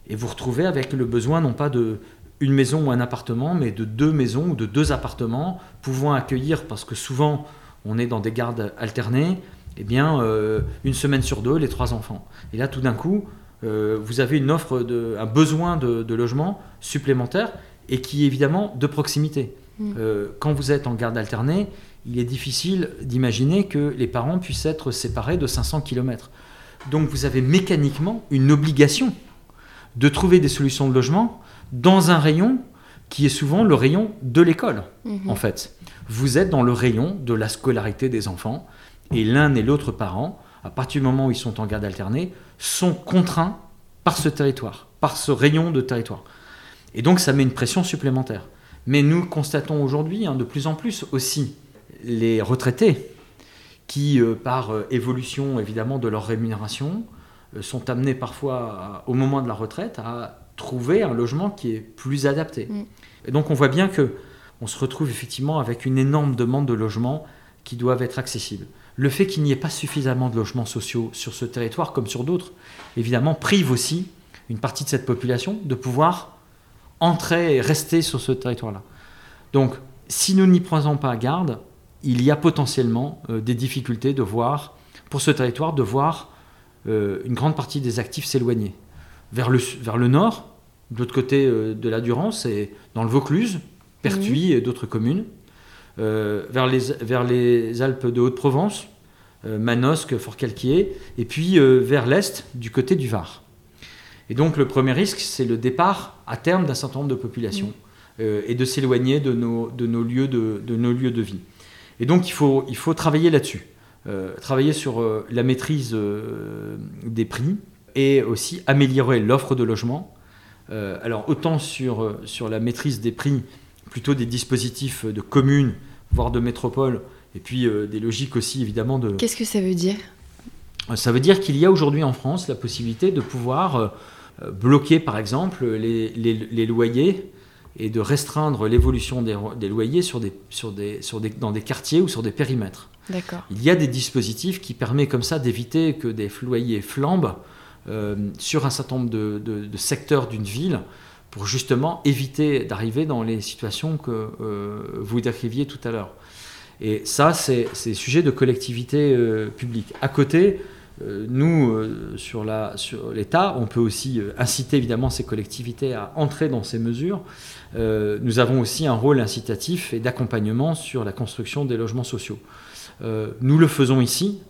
et vous retrouvez avec le besoin non pas de une maison ou un appartement, mais de deux maisons ou de deux appartements pouvant accueillir, parce que souvent on est dans des gardes alternées, eh bien euh, une semaine sur deux les trois enfants. Et là tout d'un coup, euh, vous avez une offre, de, un besoin de, logement supplémentaire et qui est évidemment de proximité. Mmh. Euh, quand vous êtes en garde alternée, il est difficile d'imaginer que les parents puissent être séparés de 500 km. Donc vous avez mécaniquement une obligation de trouver des solutions de logement dans un rayon qui est souvent le rayon de l'école, mhm. en fait. Vous êtes dans le rayon de la scolarité des enfants, et l'un et l'autre parent, à partir du moment où ils sont en garde alternée, sont contraints par ce territoire, par ce rayon de territoire. Et donc ça met une pression supplémentaire. Mais nous constatons aujourd'hui, hein, de plus en plus aussi, les retraités qui, par évolution évidemment de leur rémunération, sont amenés parfois, au moment de la retraite, à trouver un logement qui est plus adapté. Mm. Et donc on voit bien que on se retrouve effectivement avec une énorme demande de logements qui doivent être accessibles. Le fait qu'il n'y ait pas suffisamment de logements sociaux sur ce territoire comme sur d'autres, évidemment, prive aussi une partie de cette population de pouvoir entrer et rester sur ce territoire-là. Donc, si nous n'y prenons pas garde, il y a potentiellement euh, des difficultés de voir, pour ce territoire, de voir euh, une grande partie des actifs s'éloigner. Vers le, vers le nord, de l'autre côté euh, de la Durance, et dans le Vaucluse, Pertuis mhm. et d'autres communes, vers, les, vers les Alpes de Haute-Provence, Manosque, Fort-Calquier, et puis vers l'est, du côté du Var. Et donc le premier risque, c'est le départ à terme d'un certain nombre de populations euh, et de s'éloigner de nos, de, nos lieux de, de, nos lieux de vie. Et donc il faut, il faut travailler là-dessus, euh, travailler sur euh, la maîtrise des prix et aussi améliorer l'offre de logement. alors autant sur, sur la maîtrise des prix, plutôt des dispositifs de communes, voire de métropole, et puis des logiques aussi évidemment de... Qu'est-ce que ça veut dire? Ça veut dire qu'il y a aujourd'hui en France la possibilité de pouvoir euh, bloquer par exemple les, loyers et de restreindre l'évolution des, loyers sur des, sur des, sur des, dans des quartiers ou sur des périmètres. Il y a des dispositifs qui permettent comme ça d'éviter que des loyers flambent euh, sur un certain nombre de, de, secteurs d'une ville pour justement éviter d'arriver dans les situations que euh, vous décriviez tout à l'heure. Et ça, c'est sujet de collectivité publique. À côté, euh, nous, euh, sur l'État, on peut aussi euh, inciter évidemment ces collectivités à entrer dans ces mesures. nous avons aussi un rôle incitatif et d'accompagnement sur la construction des logements sociaux. nous le faisons ici.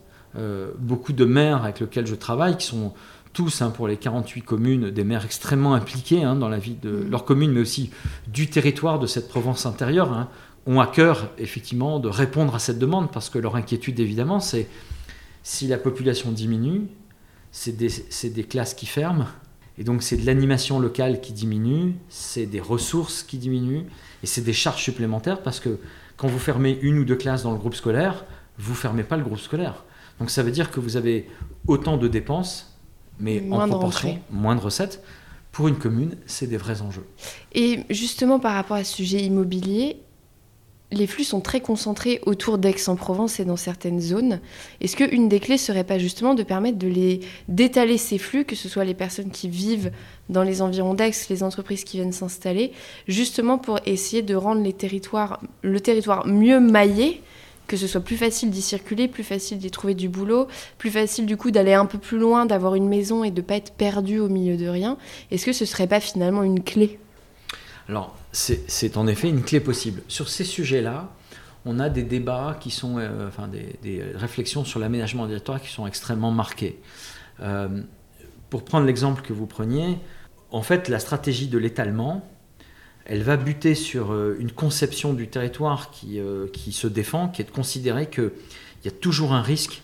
beaucoup de maires avec lesquels je travaille, qui sont tous, hein, pour les 48 communes, des maires extrêmement impliqués hein, dans la vie de mmh. leur commune, mais aussi du territoire de cette Provence intérieure, hein, ont à cœur effectivement de répondre à cette demande, parce que leur inquiétude évidemment, c'est si la population diminue, c'est des, classes qui ferment, et donc c'est de l'animation locale qui diminue, c'est des ressources qui diminuent, et c'est des charges supplémentaires parce que quand vous fermez une ou deux classes dans le groupe scolaire, vous fermez pas le groupe scolaire. Donc ça veut dire que vous avez autant de dépenses, mais en proportion, moins de recettes. Pour une commune, c'est des vrais enjeux. Et justement par rapport à ce sujet immobilier, les flux sont très concentrés autour d'Aix-en-Provence et dans certaines zones. Est-ce qu'une des clés serait pas justement de permettre de les d'étaler ces flux, que ce soit les personnes qui vivent dans les environs d'Aix, les entreprises qui viennent s'installer, justement pour essayer de rendre le territoire mieux maillé, que ce soit plus facile d'y circuler, plus facile d'y trouver du boulot, plus facile du coup d'aller un peu plus loin, d'avoir une maison et de pas être perdu au milieu de rien? Est-ce que ce serait pas finalement une clé? C'est en effet une clé possible. Sur ces sujets-là, on a des débats qui sont, euh, enfin des, réflexions sur l'aménagement du territoire qui sont extrêmement marquées. Euh, pour prendre l'exemple que vous preniez, en fait, la stratégie de l'étalement, elle va buter sur euh, une conception du territoire qui, qui se défend, qui est de considérer qu'il y a toujours un risque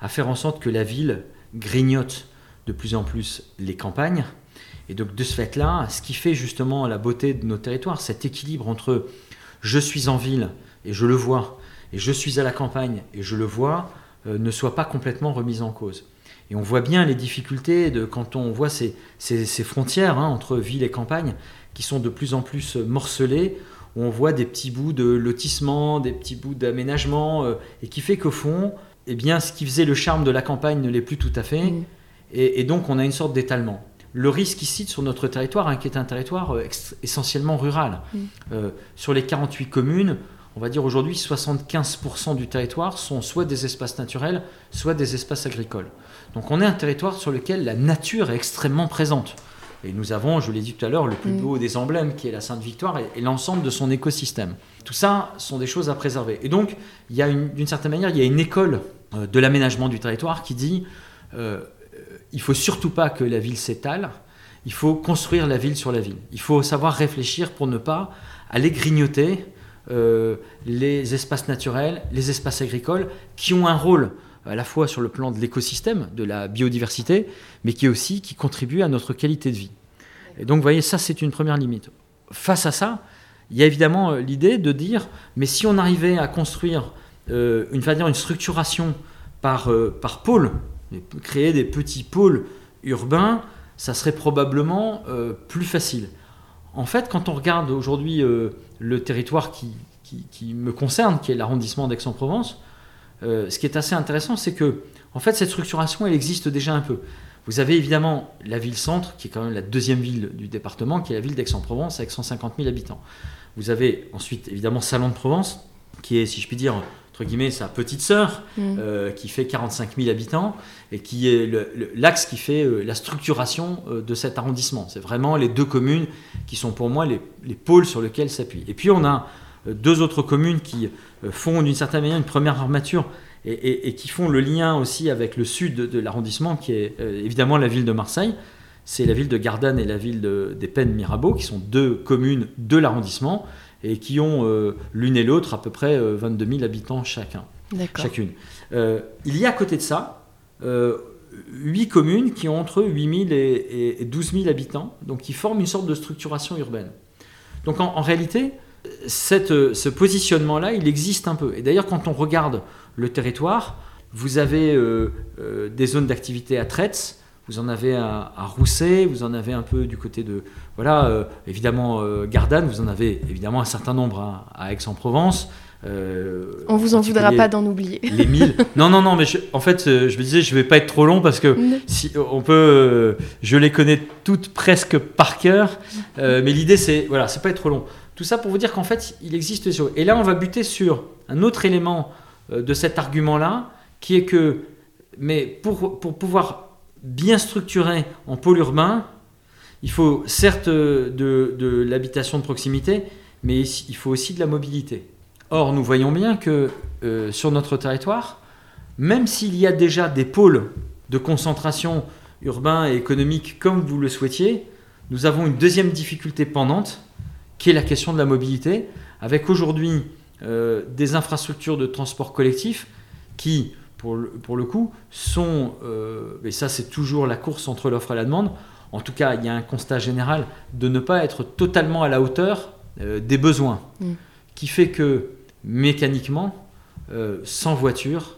à faire en sorte que la ville grignote de plus en plus les campagnes, et donc de ce fait-là, ce qui fait justement la beauté de nos territoires, cet équilibre entre je suis en ville et je le vois, et je suis à la campagne et je le vois, euh, ne soit pas complètement remis en cause. Et on voit bien les difficultés de, quand on voit ces, frontières hein, entre ville et campagne qui sont de plus en plus morcelées, où on voit des petits bouts de lotissement, des petits bouts d'aménagement, euh, et qui fait qu'au fond, eh bien, ce qui faisait le charme de la campagne ne l'est plus tout à fait, mmh. et donc on a une sorte d'étalement le risque ici sur notre territoire, hein, qui est un territoire euh, essentiellement rural. Mm. Euh, sur les 48 communes, on va dire aujourd'hui 75% du territoire sont soit des espaces naturels, soit des espaces agricoles. Donc on est un territoire sur lequel la nature est extrêmement présente. Et nous avons, je l'ai dit tout à l'heure, le plus mm. beau des emblèmes qui est la Sainte-Victoire et, l'ensemble de son écosystème. Tout ça sont des choses à préserver. Et donc, il y a d'une certaine manière, il y a une école euh, de l'aménagement du territoire qui dit il faut surtout pas que la ville s'étale. Il faut construire la ville sur la ville. Il faut savoir réfléchir pour ne pas aller grignoter euh, les espaces naturels, les espaces agricoles, qui ont un rôle à la fois sur le plan de l'écosystème, de la biodiversité, mais qui aussi qui contribue à notre qualité de vie. Et donc, vous voyez, ça, c'est une première limite. Face à ça, il y a évidemment euh, l'idée de dire, mais si on arrivait à construire euh, une, une structuration par, par pôle, créer des petits pôles urbains, ça serait probablement plus facile. En fait, quand on regarde aujourd'hui le territoire qui, me concerne, qui est l'arrondissement d'Aix-en-Provence, ce qui est assez intéressant, c'est que en fait, cette structuration, elle existe déjà un peu. Vous avez évidemment la ville-centre, qui est quand même la deuxième ville du département, qui est la ville d'Aix-en-Provence, avec 150 000 habitants. Vous avez ensuite évidemment Salon de Provence, qui est, si je puis dire, entre guillemets, sa petite sœur, mm. euh, qui fait 45 000 habitants, et qui est l'axe qui fait euh, la structuration euh, de cet arrondissement. C'est vraiment les deux communes qui sont pour moi les, les pôles sur lesquels s'appuie. Et puis on a deux autres communes qui font d'une certaine manière une première armature et, qui font le lien aussi avec le sud de, l'arrondissement, qui est évidemment la ville de Marseille. C'est la ville de Gardanne et la ville des Pennes Mirabeau, qui sont deux communes de l'arrondissement et qui ont euh, l'une et l'autre à peu près 22 euh, 000 habitants chacun, chacune. il y a à côté de ça huit communes qui ont entre 8 000 et, 12 000 habitants, donc qui forment une sorte de structuration urbaine. Donc en, réalité, ce positionnement-là, il existe un peu. Et d'ailleurs, quand on regarde le territoire. Vous avez euh, euh, des zones d'activité à Traits, vous en avez à, Rousset, vous en avez un peu du côté de. Voilà, euh, évidemment, Gardanne, vous en avez évidemment un certain nombre à, Aix-en-Provence. on vous en voudra pas d'en oublier. Les 1000. non, non, non, mais en fait, je me disais, je vais pas être trop long parce que si on peut, je les connais toutes presque par cœur, mais l'idée c'est, voilà, c'est pas être trop long. Tout ça pour vous dire qu'en fait, il existe. Et là, on va buter sur un autre élément euh, de cet argument-là, qui est que, mais pour, pour pouvoir bien structurer en pôle urbain, il faut certes de, de l'habitation de proximité, mais il faut aussi de la mobilité. Or, nous voyons bien que euh, sur notre territoire, même s'il y a déjà des pôles de concentration urbain et économique comme vous le souhaitiez, nous avons une deuxième difficulté pendante, qui est la question de la mobilité, avec aujourd'hui euh, des infrastructures de transport collectif qui, pour le, pour le coup, sont, euh, et ça c'est toujours la course entre l'offre et la demande, en tout cas il y a un constat général de ne pas être totalement à la hauteur euh, des besoins, mm. qui fait que mécaniquement, sans voiture,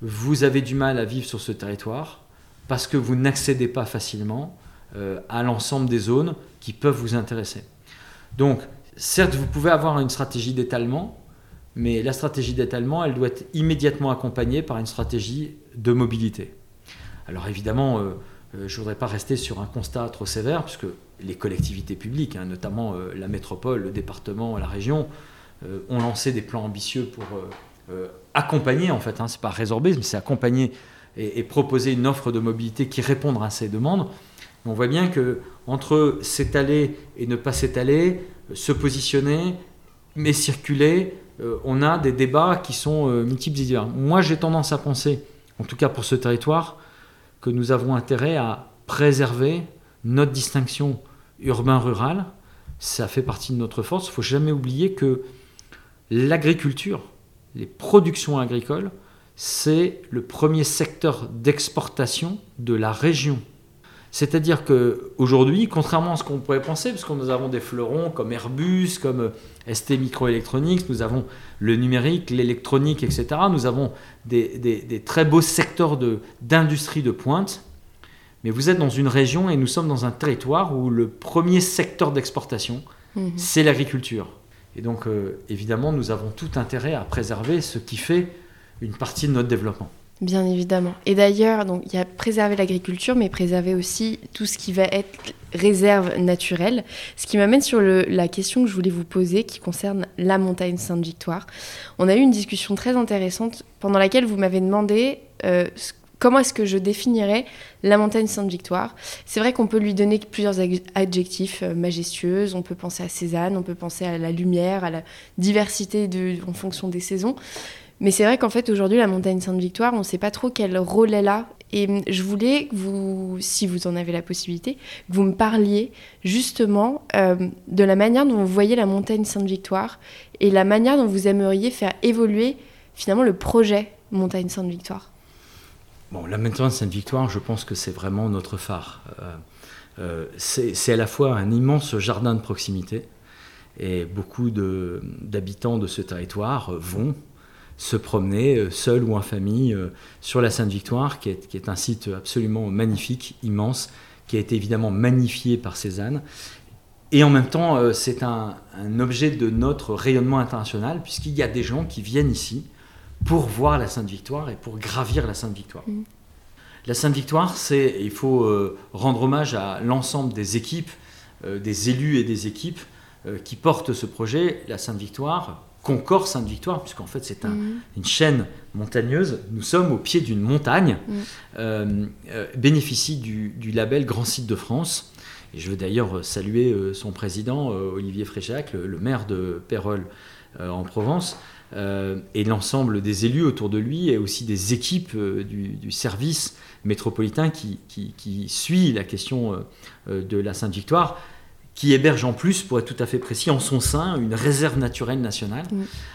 vous avez du mal à vivre sur ce territoire parce que vous n'accédez pas facilement à l'ensemble des zones qui peuvent vous intéresser. Donc, certes, vous pouvez avoir une stratégie d'étalement, mais la stratégie d'étalement, elle doit être immédiatement accompagnée par une stratégie de mobilité. Alors évidemment, euh, euh, je ne voudrais pas rester sur un constat trop sévère, puisque les collectivités publiques, hein, notamment euh, la métropole, le département, la région, ont lancé des plans ambitieux pour accompagner, en fait, hein, c'est pas résorber, mais c'est accompagner et, proposer une offre de mobilité qui réponde à ces demandes. On voit bien que entre s'étaler et ne pas s'étaler, se positionner, mais circuler, euh, on a des débats qui sont euh, multiples et divers. Moi, j'ai tendance à penser, en tout cas pour ce territoire, que nous avons intérêt à préserver notre distinction urbain-rural. Ça fait partie de notre force. Il ne faut jamais oublier que l'agriculture, les productions agricoles, c'est le premier secteur d'exportation de la région. C'est-à-dire qu'aujourd'hui, contrairement à ce qu'on pourrait penser, parce que nous avons des fleurons comme Airbus, comme euh, ST Microelectronics, nous avons le numérique, l'électronique, etc. Nous avons des, très beaux secteurs d'industrie de, pointe. Mais vous êtes dans une région et nous sommes dans un territoire où le premier secteur d'exportation, mhm. c'est l'agriculture. Et donc, euh, évidemment, nous avons tout intérêt à préserver ce qui fait une partie de notre développement. Bien évidemment. Et d'ailleurs, donc il y a préserver l'agriculture, mais préserver aussi tout ce qui va être réserve naturelle. Ce qui m'amène sur la question que je voulais vous poser, qui concerne la montagne Sainte-Victoire. On a eu une discussion très intéressante pendant laquelle vous m'avez demandé euh, comment est-ce que je définirais la montagne Sainte-Victoire. C'est vrai qu'on peut lui donner plusieurs adjectifs euh, majestueuses. On peut penser à Cézanne, on peut penser à la lumière, à la diversité en fonction des saisons. Mais c'est vrai qu'en fait, aujourd'hui, la montagne Sainte-Victoire, on ne sait pas trop quel rôle elle a. Et hum, je voulais que vous, si vous en avez la possibilité, que vous me parliez justement euh, de la manière dont vous voyez la montagne Sainte-Victoire et la manière dont vous aimeriez faire évoluer finalement le projet montagne Sainte-Victoire. Bon, la montagne Sainte-Victoire, je pense que c'est vraiment notre phare. Euh, euh, c'est à la fois un immense jardin de proximité et beaucoup d'habitants de, ce territoire vont se promener seul ou en famille sur la Sainte-Victoire, qui est, qui est, un site absolument magnifique, immense, qui a été évidemment magnifié par Cézanne. Et en même temps, c'est un, un, objet de notre rayonnement international, puisqu'il y a des gens qui viennent ici pour voir la Sainte-Victoire et pour gravir la Sainte-Victoire. Mmh. La Sainte-Victoire, c'est, il faut euh, rendre hommage à l'ensemble des équipes, euh, des élus et des équipes euh, qui portent ce projet. La Sainte-Victoire, Concorde Sainte-Victoire, puisqu'en fait c'est mhm. une chaîne montagneuse, nous sommes au pied d'une montagne, mhm. bénéficie du, label Grand Site de France. Et je veux d'ailleurs saluer son président, Olivier Fréchac, le, maire de Pérol en Provence, et l'ensemble des élus autour de lui, et aussi des équipes du, service métropolitain qui, qui, suit la question euh, euh, de la Sainte-Victoire, qui héberge en plus, pour être tout à fait précis, en son sein une réserve naturelle nationale,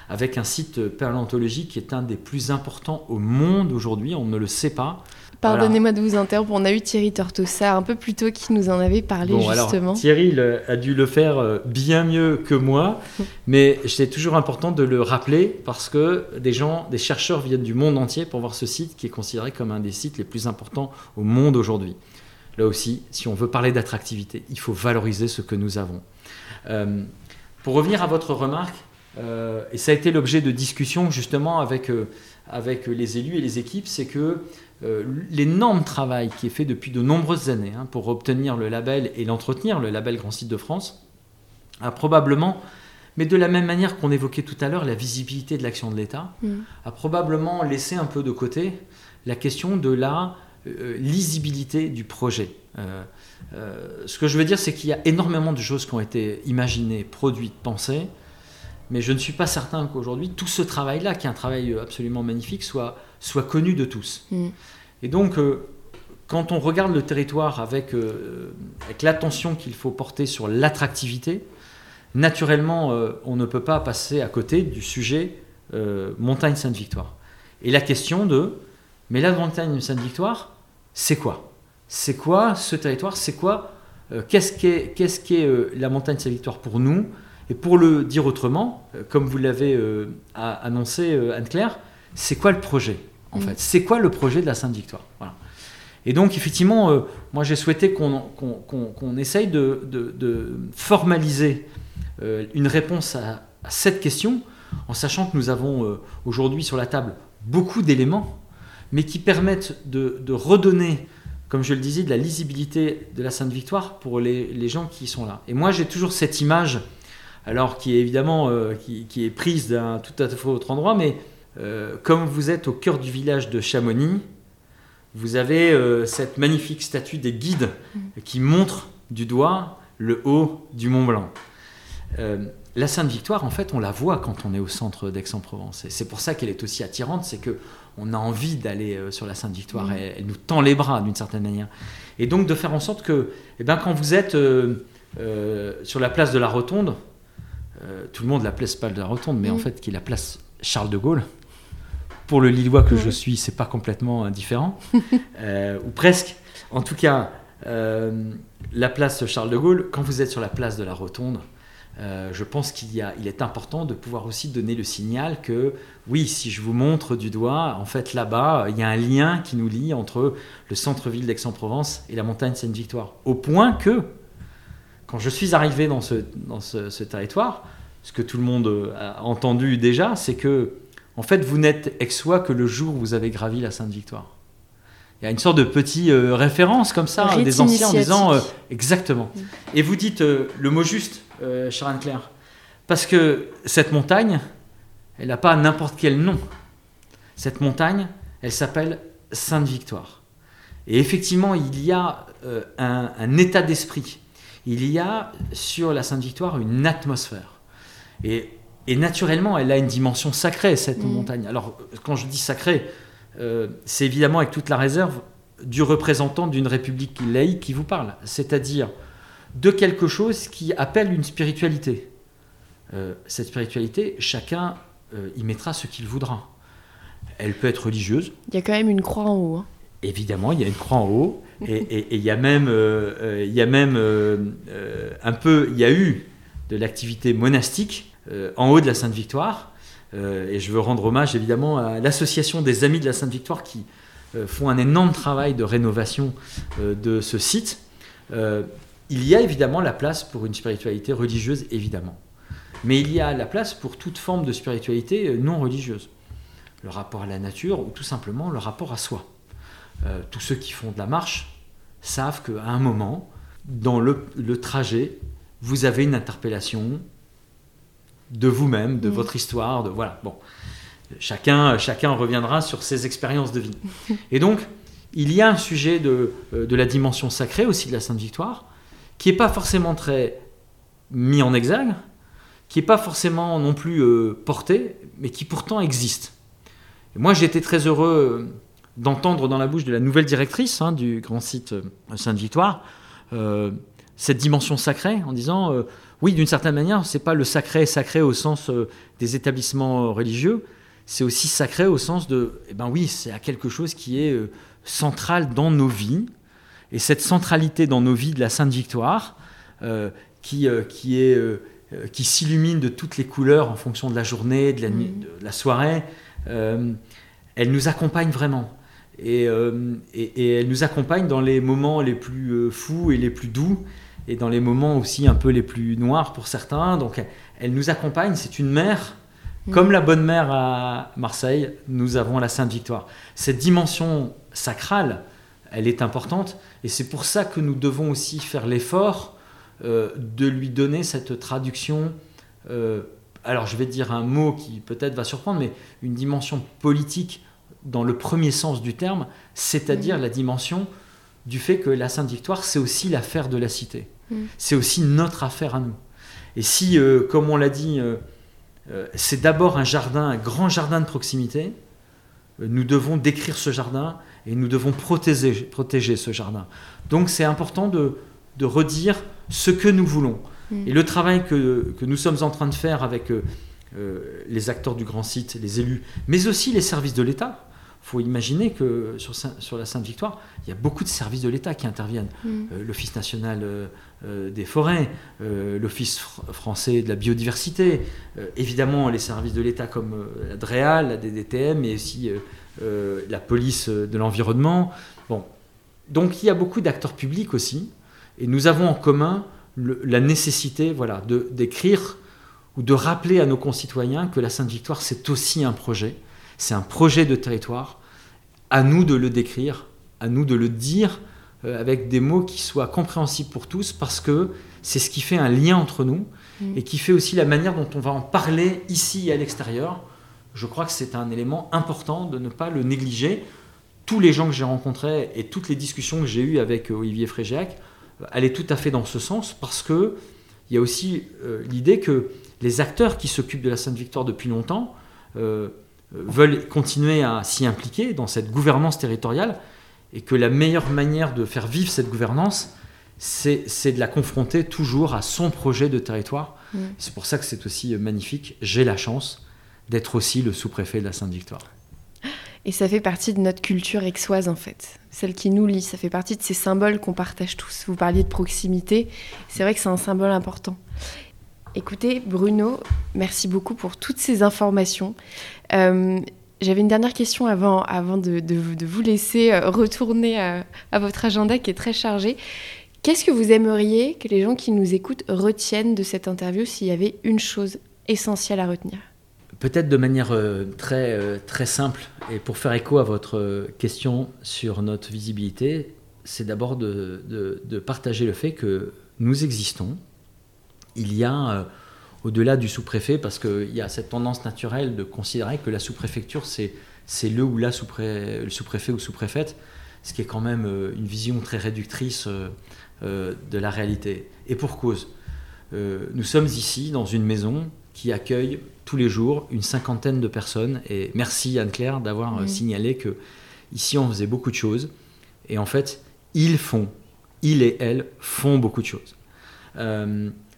avec un site paléontologique qui est un des plus importants au monde aujourd'hui, on ne le sait pas. Pardonnez-moi de vous interrompre, on a eu Thierry Tortosa un peu plus tôt qui nous en avait parlé justement. Thierry a dû le faire euh, bien mieux que moi, mais c'est toujours important de le rappeler parce que des gens, des chercheurs viennent du monde entier pour voir ce site qui est considéré comme un des sites les plus importants au monde aujourd'hui. Là aussi, si on veut parler d'attractivité, il faut valoriser ce que nous avons. Euh, pour revenir à votre remarque, euh, et ça a été l'objet de discussions justement avec, avec les élus et les équipes, c'est que euh, l'énorme travail qui est fait depuis de nombreuses années hein, pour obtenir le label et l'entretenir, le label Grand Site de France, a probablement, mais de la même manière qu'on évoquait tout à l'heure la visibilité de l'action de l'État, mm. a probablement laissé un peu de côté la question de la euh, lisibilité du projet. Euh, ce que je veux dire, c'est qu'il y a énormément de choses qui ont été imaginées, produites, pensées, mais je ne suis pas certain qu'aujourd'hui, tout ce travail-là, qui est un travail absolument magnifique, soit soit connu de tous. Mm. Et donc, euh, quand on regarde le territoire avec, euh, avec l'attention qu'il faut porter sur l'attractivité, naturellement, euh, on ne peut pas passer à côté du sujet montagne Sainte-Victoire. Et la question de, mais la montagne Sainte-Victoire, c'est quoi? C'est quoi ce territoire? C'est quoi Qu'est-ce qu'est qu'est-ce qu'est la montagne Sainte-Victoire pour nous? Et pour le dire autrement, comme vous l'avez annoncé Anne-Claire, c'est quoi le projet en mm. fait? C'est quoi le projet de la Sainte Victoire? Voilà. Et donc, effectivement, euh, moi j'ai souhaité qu'on essaye de, formaliser euh, une réponse à, cette question, en sachant que nous avons euh, aujourd'hui sur la table beaucoup d'éléments, mais qui permettent de, redonner, comme je le disais, de la lisibilité de la Sainte Victoire pour les, gens qui sont là. Et moi j'ai toujours cette image, alors qui est évidemment qui, qui, est prise d'un tout à fait autre endroit, mais euh, comme vous êtes au cœur du village de Chamonix, vous avez euh, cette magnifique statue des guides mm. qui montre du doigt le haut du Mont Blanc. Euh, la Sainte Victoire, en fait, on la voit quand on est au centre d'Aix-en-Provence. Et c'est pour ça qu'elle est aussi attirante, c'est que on a envie d'aller sur la Sainte Victoire. Mm. Elle, nous tend les bras d'une certaine manière. Et donc de faire en sorte que, eh ben, quand vous êtes sur la place de la Rotonde, tout le monde la place pas de la Rotonde, mais en mm. fait qui est la place Charles de Gaulle, pour le Lillois que je suis, c'est pas complètement indifférent, euh, ou presque. En tout cas, euh, la place Charles de Gaulle, quand vous êtes sur la place de la Rotonde, euh, je pense qu'il il est important de pouvoir aussi donner le signal que oui, si je vous montre du doigt, en fait là-bas, il y a un lien qui nous lie entre le centre-ville d'Aix-en-Provence et la montagne Sainte-Victoire. Au point que, quand je suis arrivé dans ce, dans ce territoire, ce que tout le monde a entendu déjà, c'est que en fait, vous n'êtes ex-soi que le jour où vous avez gravi la Sainte-Victoire. Il y a une sorte de petite euh, référence comme ça des anciens en disant euh, exactement. Mm. Et vous dites le mot juste, Sharon Claire, parce que cette montagne, elle n'a pas n'importe quel nom. Cette montagne, elle s'appelle Sainte-Victoire. Et effectivement, il y a un, un état d'esprit. Il y a sur la Sainte-Victoire une atmosphère. Et et naturellement, elle a une dimension sacrée, cette mm. montagne. Alors, quand je dis sacrée, euh, c'est évidemment avec toute la réserve du représentant d'une république laïque qui vous parle, c'est-à-dire de quelque chose qui appelle une spiritualité. Euh, cette spiritualité, chacun euh, y mettra ce qu'il voudra. Elle peut être religieuse. Il y a quand même une croix en haut. Hein. Évidemment, il y a une croix en haut, et, il y a même, il y a même un peu, il y a eu de l'activité monastique euh, en haut de la Sainte-Victoire, et je veux rendre hommage évidemment à l'association des Amis de la Sainte-Victoire qui font un énorme travail de rénovation de ce site. Il y a évidemment la place pour une spiritualité religieuse, évidemment. Mais il y a la place pour toute forme de spiritualité non religieuse. Le rapport à la nature ou tout simplement le rapport à soi. tous ceux qui font de la marche savent qu'à un moment, dans le, trajet, vous avez une interpellation de vous-même, de mm. votre histoire, de voilà. Bon, chacun, chacun reviendra sur ses expériences de vie. Et donc, il y a un sujet de, euh, de la dimension sacrée aussi de la Sainte Victoire, qui n'est pas forcément très mis en exergue, qui n'est pas forcément non plus euh, porté, mais qui pourtant existe. Moi, j'ai été très heureux euh, d'entendre dans la bouche de la nouvelle directrice hein, du grand site euh, cette dimension sacrée en disant oui, d'une certaine manière, c'est pas le sacré sacré au sens des établissements religieux, c'est aussi sacré au sens de eh ben oui, c'est à quelque chose qui est central dans nos vies et cette centralité dans nos vies de la Sainte Victoire qui, qui est qui s'illumine de toutes les couleurs en fonction de la journée, de la, nuit, de la soirée, elle nous accompagne vraiment. Euh, et, elle nous accompagne dans les moments les plus euh, fous et les plus doux, et dans les moments aussi un peu les plus noirs pour certains. Donc elle nous accompagne, c'est une mère. Mm. Comme la bonne mère à Marseille, nous avons la Sainte Victoire. Cette dimension sacrale, elle est importante, et c'est pour ça que nous devons aussi faire l'effort euh, de lui donner cette traduction. alors je vais dire un mot qui peut-être va surprendre, mais une dimension politique dans le premier sens du terme, c'est-à-dire mm. la dimension du fait que la Sainte Victoire, c'est aussi l'affaire de la cité. Mm. C'est aussi notre affaire à nous. Et si, euh, comme on l'a dit, euh, euh, c'est d'abord un jardin, un grand jardin de proximité, nous devons décrire ce jardin et nous devons protéger, protéger ce jardin. Donc c'est important de, redire ce que nous voulons. Mm. Et le travail que, que, nous sommes en train de faire avec les acteurs du grand site, les élus, mais aussi les services de l'État, faut imaginer que sur, sur la Sainte-Victoire, il y a beaucoup de services de l'État qui interviennent. Mm. Euh, L'Office national euh, euh, des forêts, l'Office français de la biodiversité, évidemment les services de l'État comme la DREAL, la DDTM, mais aussi la police de l'environnement. Bon. Donc il y a beaucoup d'acteurs publics aussi, et nous avons en commun la nécessité voilà, d'écrire ou de rappeler à nos concitoyens que la Sainte-Victoire, c'est aussi un projet c'est un projet de territoire. À nous de le décrire, à nous de le dire euh, avec des mots qui soient compréhensibles pour tous, parce que c'est ce qui fait un lien entre nous mm. et qui fait aussi la manière dont on va en parler ici et à l'extérieur. Je crois que c'est un élément important de ne pas le négliger. Tous les gens que j'ai rencontrés et toutes les discussions que j'ai eues avec euh, Olivier Frégiac euh, allaient tout à fait dans ce sens, parce que il y a aussi l'idée que les acteurs qui s'occupent de la Sainte-Victoire depuis longtemps veulent continuer à s'y impliquer dans cette gouvernance territoriale et que la meilleure manière de faire vivre cette gouvernance, c'est de la confronter toujours à son projet de territoire. Mm. C'est pour ça que c'est aussi magnifique. J'ai la chance d'être aussi le sous-préfet de la Sainte-Victoire. Et ça fait partie de notre culture aixoise en fait, celle qui nous lie. Ça fait partie de ces symboles qu'on partage tous. Vous parliez de proximité, c'est vrai que c'est un symbole important. Écoutez, Bruno, merci beaucoup pour toutes ces informations. Euh, j'avais une dernière question avant, avant de, vous laisser euh, retourner à, votre agenda qui est très chargé. Qu'est-ce que vous aimeriez que les gens qui nous écoutent retiennent de cette interview s'il y avait une chose essentielle à retenir? Peut-être de manière euh, très, très simple, et pour faire écho à votre question sur notre visibilité, c'est d'abord de, partager le fait que nous existons, il y a, euh, au-delà du sous-préfet, parce qu'il y a cette tendance naturelle de considérer que la sous-préfecture, c'est, le ou la sous-préfet, le sous-préfet ou sous-préfète, ce qui est quand même euh, une vision très réductrice euh, de la réalité. Et pour cause. nous sommes ici dans une maison qui accueille tous les jours une cinquantaine de personnes. Et merci Anne-Claire d'avoir signalé que ici on faisait beaucoup de choses. Et en fait, ils font, ils et elles font beaucoup de choses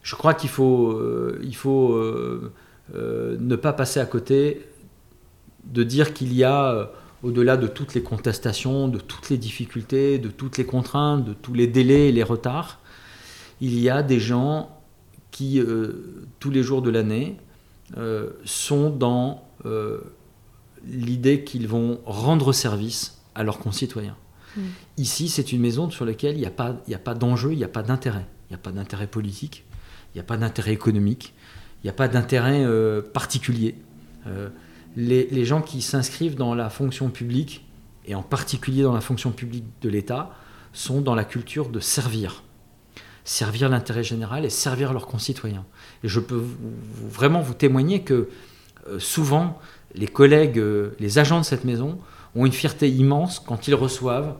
je crois qu'il faut, euh, il faut euh, euh, ne pas passer à côté de dire qu'il y a, au-delà de toutes les contestations, de toutes les difficultés, de toutes les contraintes, de tous les délais et les retards, il y a des gens qui, tous les jours de l'année, sont dans l'idée qu'ils vont rendre service à leurs concitoyens. Mm. Ici, c'est une maison sur laquelle il n'y a pas, a pas d'enjeu, il n'y a pas d'intérêt. Il n'y a pas d'intérêt politique, il n'y a pas d'intérêt économique, il n'y a pas d'intérêt euh, particulier. Euh, les, gens qui s'inscrivent dans la fonction publique, et en particulier dans la fonction publique de l'État, sont dans la culture de servir. Servir l'intérêt général et servir leurs concitoyens. Et je peux vraiment vous témoigner que euh, souvent, les collègues, les agents de cette maison ont une fierté immense quand ils reçoivent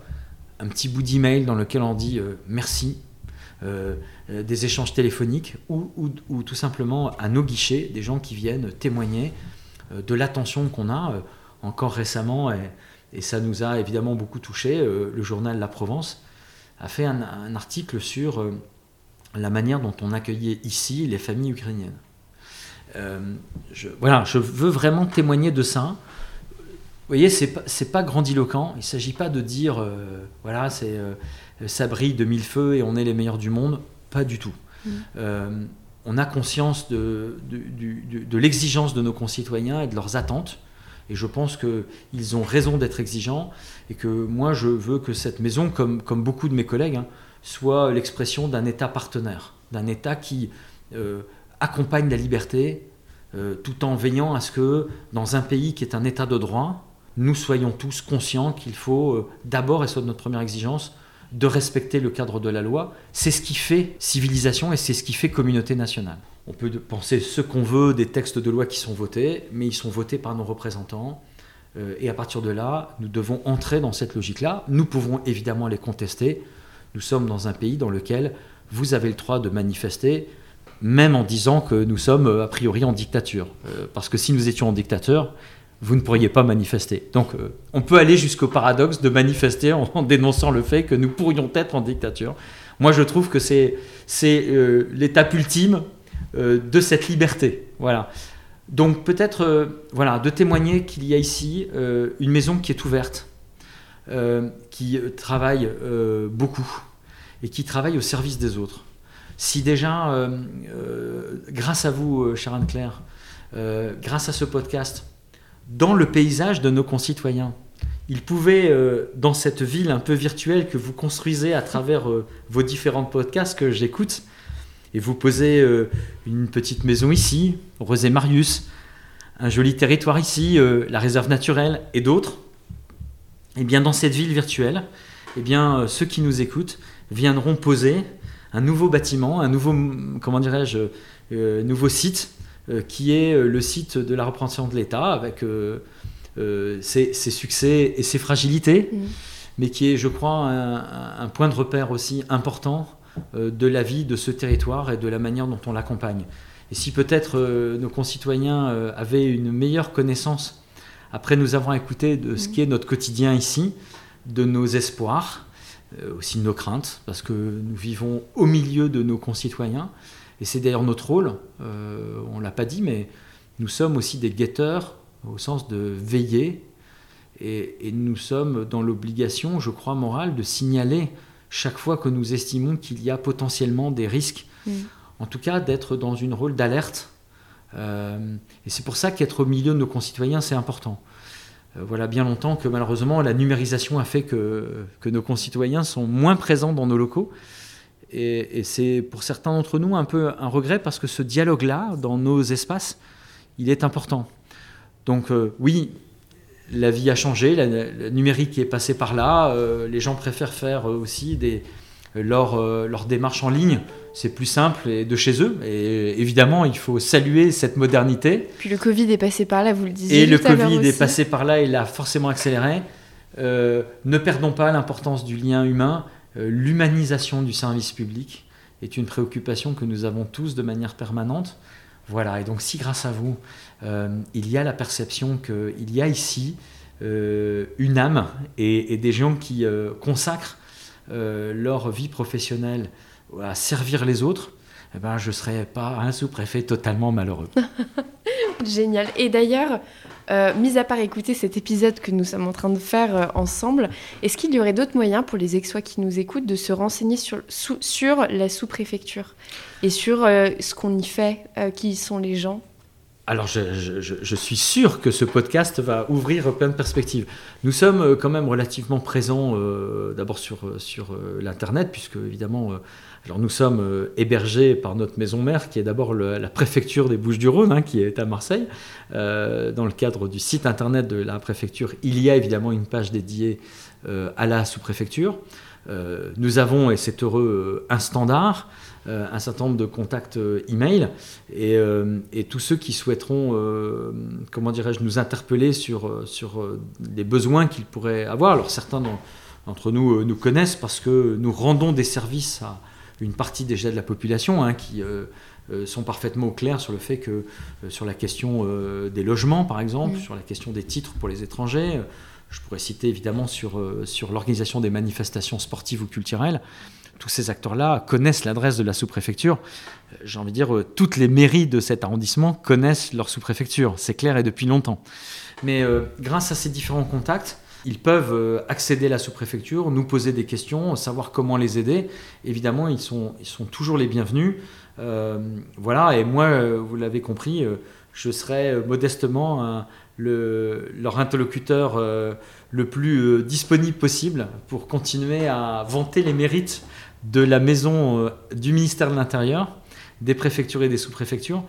un petit bout d'email dans lequel on dit merci, euh, euh, des échanges téléphoniques ou, tout simplement à nos guichets des gens qui viennent témoigner euh, de l'attention qu'on a encore récemment et, ça nous a évidemment beaucoup touché. le journal La Provence a fait un, article sur la manière dont on accueillait ici les familles ukrainiennes. je, voilà, je veux vraiment témoigner de ça. Vous voyez, c'est pas, pas grandiloquent. Il ne s'agit pas de dire, voilà, c'est ça brille de mille feux et on est les meilleurs du monde. Pas du tout. Mm. Euh, on a conscience de, de, l'exigence de nos concitoyens et de leurs attentes. Et je pense qu'ils ont raison d'être exigeants et que moi, je veux que cette maison, comme, comme beaucoup de mes collègues, hein, soit l'expression d'un État partenaire, d'un État qui euh, accompagne la liberté euh, tout en veillant à ce que dans un pays qui est un État de droit, nous soyons tous conscients qu'il faut d'abord, et soit notre première exigence, de respecter le cadre de la loi. C'est ce qui fait civilisation et c'est ce qui fait communauté nationale. On peut penser ce qu'on veut des textes de loi qui sont votés, mais ils sont votés par nos représentants. Euh, et à partir de là, nous devons entrer dans cette logique-là. Nous pouvons évidemment les contester. Nous sommes dans un pays dans lequel vous avez le droit de manifester, même en disant que nous sommes euh, a priori en dictature. Euh, parce que si nous étions en dictature, vous ne pourriez pas manifester. Donc euh, on peut aller jusqu'au paradoxe de manifester en, dénonçant le fait que nous pourrions être en dictature. Moi je trouve que c'est l'étape ultime de cette liberté. Voilà. Donc peut-être de témoigner qu'il y a ici une maison qui est ouverte, qui travaille beaucoup et qui travaille au service des autres. Si déjà, grâce à vous, chère Anne-Claire, grâce à ce podcast, dans le paysage de nos concitoyens. Ils pouvaient, euh, dans cette ville un peu virtuelle que vous construisez à travers euh, vos différents podcasts que j'écoute, et vous posez euh, une petite maison ici, Rosé Marius, un joli territoire ici, la réserve naturelle et d'autres, et eh bien dans cette ville virtuelle, et eh bien ceux qui nous écoutent viendront poser un nouveau bâtiment, un nouveau, comment dirais-je, nouveau site euh, qui est euh, le site de la représentation de l'État, avec euh, ses, succès et ses fragilités, mm. mais qui est, je crois, un, point de repère aussi important de la vie de ce territoire et de la manière dont on l'accompagne. Et si peut-être nos concitoyens avaient une meilleure connaissance, après nous avons écouté de ce qui est notre quotidien ici, de nos espoirs, aussi de nos craintes, parce que nous vivons au milieu de nos concitoyens, et c'est d'ailleurs notre rôle, euh, on ne l'a pas dit, mais nous sommes aussi des guetteurs au sens de veiller, et, nous sommes dans l'obligation, je crois, morale de signaler chaque fois que nous estimons qu'il y a potentiellement des risques, mm. en tout cas d'être dans une rôle d'alerte. Euh, et c'est pour ça qu'être au milieu de nos concitoyens, c'est important. Euh, voilà bien longtemps que malheureusement la numérisation a fait que, que nos concitoyens sont moins présents dans nos locaux. Et, c'est pour certains d'entre nous un peu un regret parce que ce dialogue-là, dans nos espaces, il est important. Donc euh, oui, la vie a changé, la, numérique est passé par là, les gens préfèrent faire aussi des, leur, leur démarche en ligne, c'est plus simple et de chez eux. Et évidemment, il faut saluer cette modernité. Puis le Covid est passé par là, vous le disiez. Et le Covid est passé par là, il a forcément accéléré. Euh, ne perdons pas l'importance du lien humain euh, l'humanisation du service public est une préoccupation que nous avons tous de manière permanente. Voilà, et donc si grâce à vous, euh, il y a la perception qu'il y a ici une âme et, des gens qui consacrent leur vie professionnelle à servir les autres, eh ben, je ne serais pas un sous-préfet totalement malheureux. Génial. Et d'ailleurs, euh, mis à part écouter cet épisode que nous sommes en train de faire euh, ensemble, est-ce qu'il y aurait d'autres moyens pour les Aixois qui nous écoutent de se renseigner sur, sur la sous-préfecture et sur euh, ce qu'on y fait, qui sont les gens? Alors, je, suis sûr que ce podcast va ouvrir plein de perspectives. Nous sommes quand même relativement présents d'abord sur, sur l'Internet, puisque évidemment, alors nous sommes hébergés par notre maison mère, qui est d'abord la préfecture des Bouches-du-Rhône, hein, qui est à Marseille. dans le cadre du site Internet de la préfecture, il y a évidemment une page dédiée à la sous-préfecture. nous avons, et c'est heureux, un standard. Euh, un certain nombre de contacts euh, email et, euh, et, tous ceux qui souhaiteront, comment dirais-je, nous interpeller sur, sur les besoins qu'ils pourraient avoir. Alors certains d'entre nous nous connaissent parce que nous rendons des services à une partie déjà de la population hein, qui sont parfaitement au clair sur le fait que sur la question des logements par exemple, sur la question des titres pour les étrangers, je pourrais citer évidemment sur, sur l'organisation des manifestations sportives ou culturelles tous ces acteurs-là connaissent l'adresse de la sous-préfecture. Euh, j'ai envie de dire, euh, toutes les mairies de cet arrondissement connaissent leur sous-préfecture. C'est clair et depuis longtemps. Mais euh, grâce à ces différents contacts, ils peuvent accéder à la sous-préfecture, nous poser des questions, savoir comment les aider. Évidemment, ils sont, ils sont toujours les bienvenus. voilà, et moi, vous l'avez compris, je serai modestement le, leur interlocuteur le plus disponible possible pour continuer à vanter les mérites de la maison euh, du ministère de l'Intérieur, des préfectures et des sous-préfectures,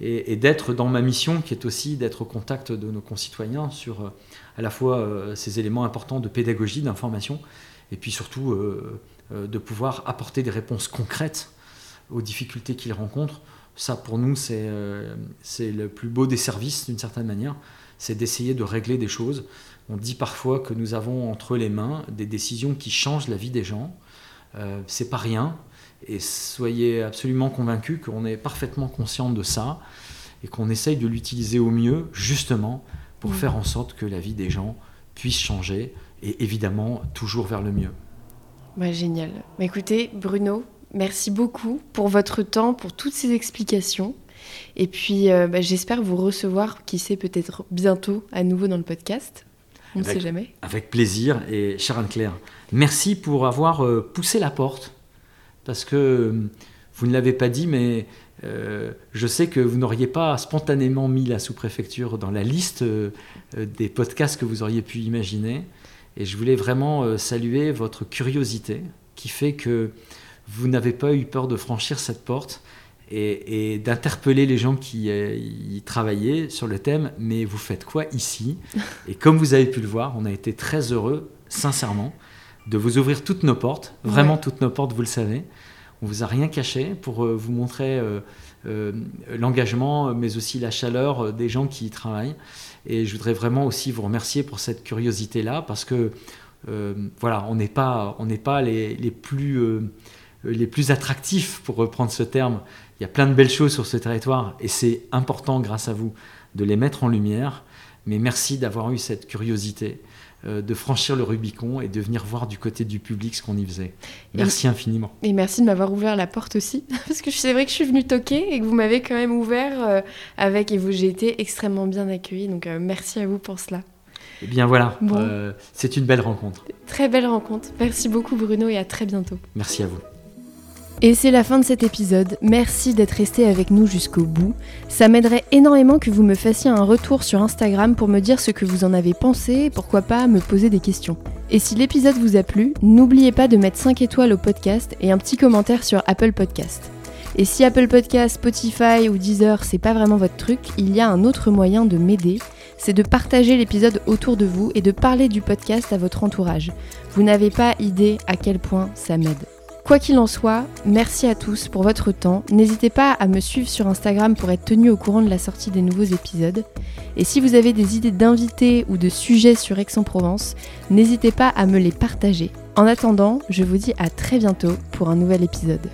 et, d'être dans ma mission qui est aussi d'être au contact de nos concitoyens sur euh, à la fois euh, ces éléments importants de pédagogie, d'information, et puis surtout de pouvoir apporter des réponses concrètes aux difficultés qu'ils rencontrent. Ça, pour nous, c'est le plus beau des services, d'une certaine manière, c'est d'essayer de régler des choses. On dit parfois que nous avons entre les mains des décisions qui changent la vie des gens, euh, c'est pas rien. Et soyez absolument convaincus qu'on est parfaitement conscient de ça et qu'on essaye de l'utiliser au mieux, justement, pour mm. faire en sorte que la vie des gens puisse changer et évidemment toujours vers le mieux. Bah, génial. Bah, écoutez, Bruno, merci beaucoup pour votre temps, pour toutes ces explications. Et puis, euh, bah, j'espère vous recevoir, qui sait, peut-être bientôt à nouveau dans le podcast. On ne sait jamais. Avec plaisir. Et Sharon Claire, Merci pour avoir euh, poussé la porte, parce que euh, vous ne l'avez pas dit, mais euh, je sais que vous n'auriez pas spontanément mis la sous-préfecture dans la liste des podcasts que vous auriez pu imaginer. Et je voulais vraiment saluer votre curiosité qui fait que vous n'avez pas eu peur de franchir cette porte et, d'interpeller les gens qui y travaillaient sur le thème, mais vous faites quoi ici? Et comme vous avez pu le voir, on a été très heureux, sincèrement, de vous ouvrir toutes nos portes, vraiment toutes nos portes, vous le savez. On vous a rien caché pour euh, vous montrer euh, euh, l'engagement, mais aussi la chaleur des gens qui y travaillent. Et je voudrais vraiment aussi vous remercier pour cette curiosité-là, parce que voilà, on n'est pas, on n'est pas les, les plus les plus attractifs, pour reprendre ce terme. Il y a plein de belles choses sur ce territoire et c'est important, grâce à vous, de les mettre en lumière. Mais merci d'avoir eu cette curiosité de franchir le Rubicon et de venir voir du côté du public ce qu'on y faisait. Merci infiniment. Et merci de m'avoir ouvert la porte aussi, parce que c'est vrai que je suis venue toquer et que vous m'avez quand même ouvert euh, avec, et vous, j'ai été extrêmement bien accueillie, donc euh, merci à vous pour cela. Eh bien voilà, c'est une belle rencontre. Très belle rencontre. Merci beaucoup Bruno et à très bientôt. Merci à vous. Et c'est la fin de cet épisode. Merci d'être resté avec nous jusqu'au bout. Ça m'aiderait énormément que vous me fassiez un retour sur Instagram pour me dire ce que vous en avez pensé et pourquoi pas me poser des questions. Et si l'épisode vous a plu, n'oubliez pas de mettre 5 étoiles au podcast et un petit commentaire sur Apple Podcast. Et si Apple Podcast, Spotify ou Deezer, c'est pas vraiment votre truc, il y a un autre moyen de m'aider, c'est de partager l'épisode autour de vous et de parler du podcast à votre entourage. Vous n'avez pas idée à quel point ça m'aide. Quoi qu'il en soit, merci à tous pour votre temps. N'hésitez pas à me suivre sur Instagram pour être tenu au courant de la sortie des nouveaux épisodes. Et si vous avez des idées d'invités ou de sujets sur Aix-en-Provence, n'hésitez pas à me les partager. En attendant, je vous dis à très bientôt pour un nouvel épisode.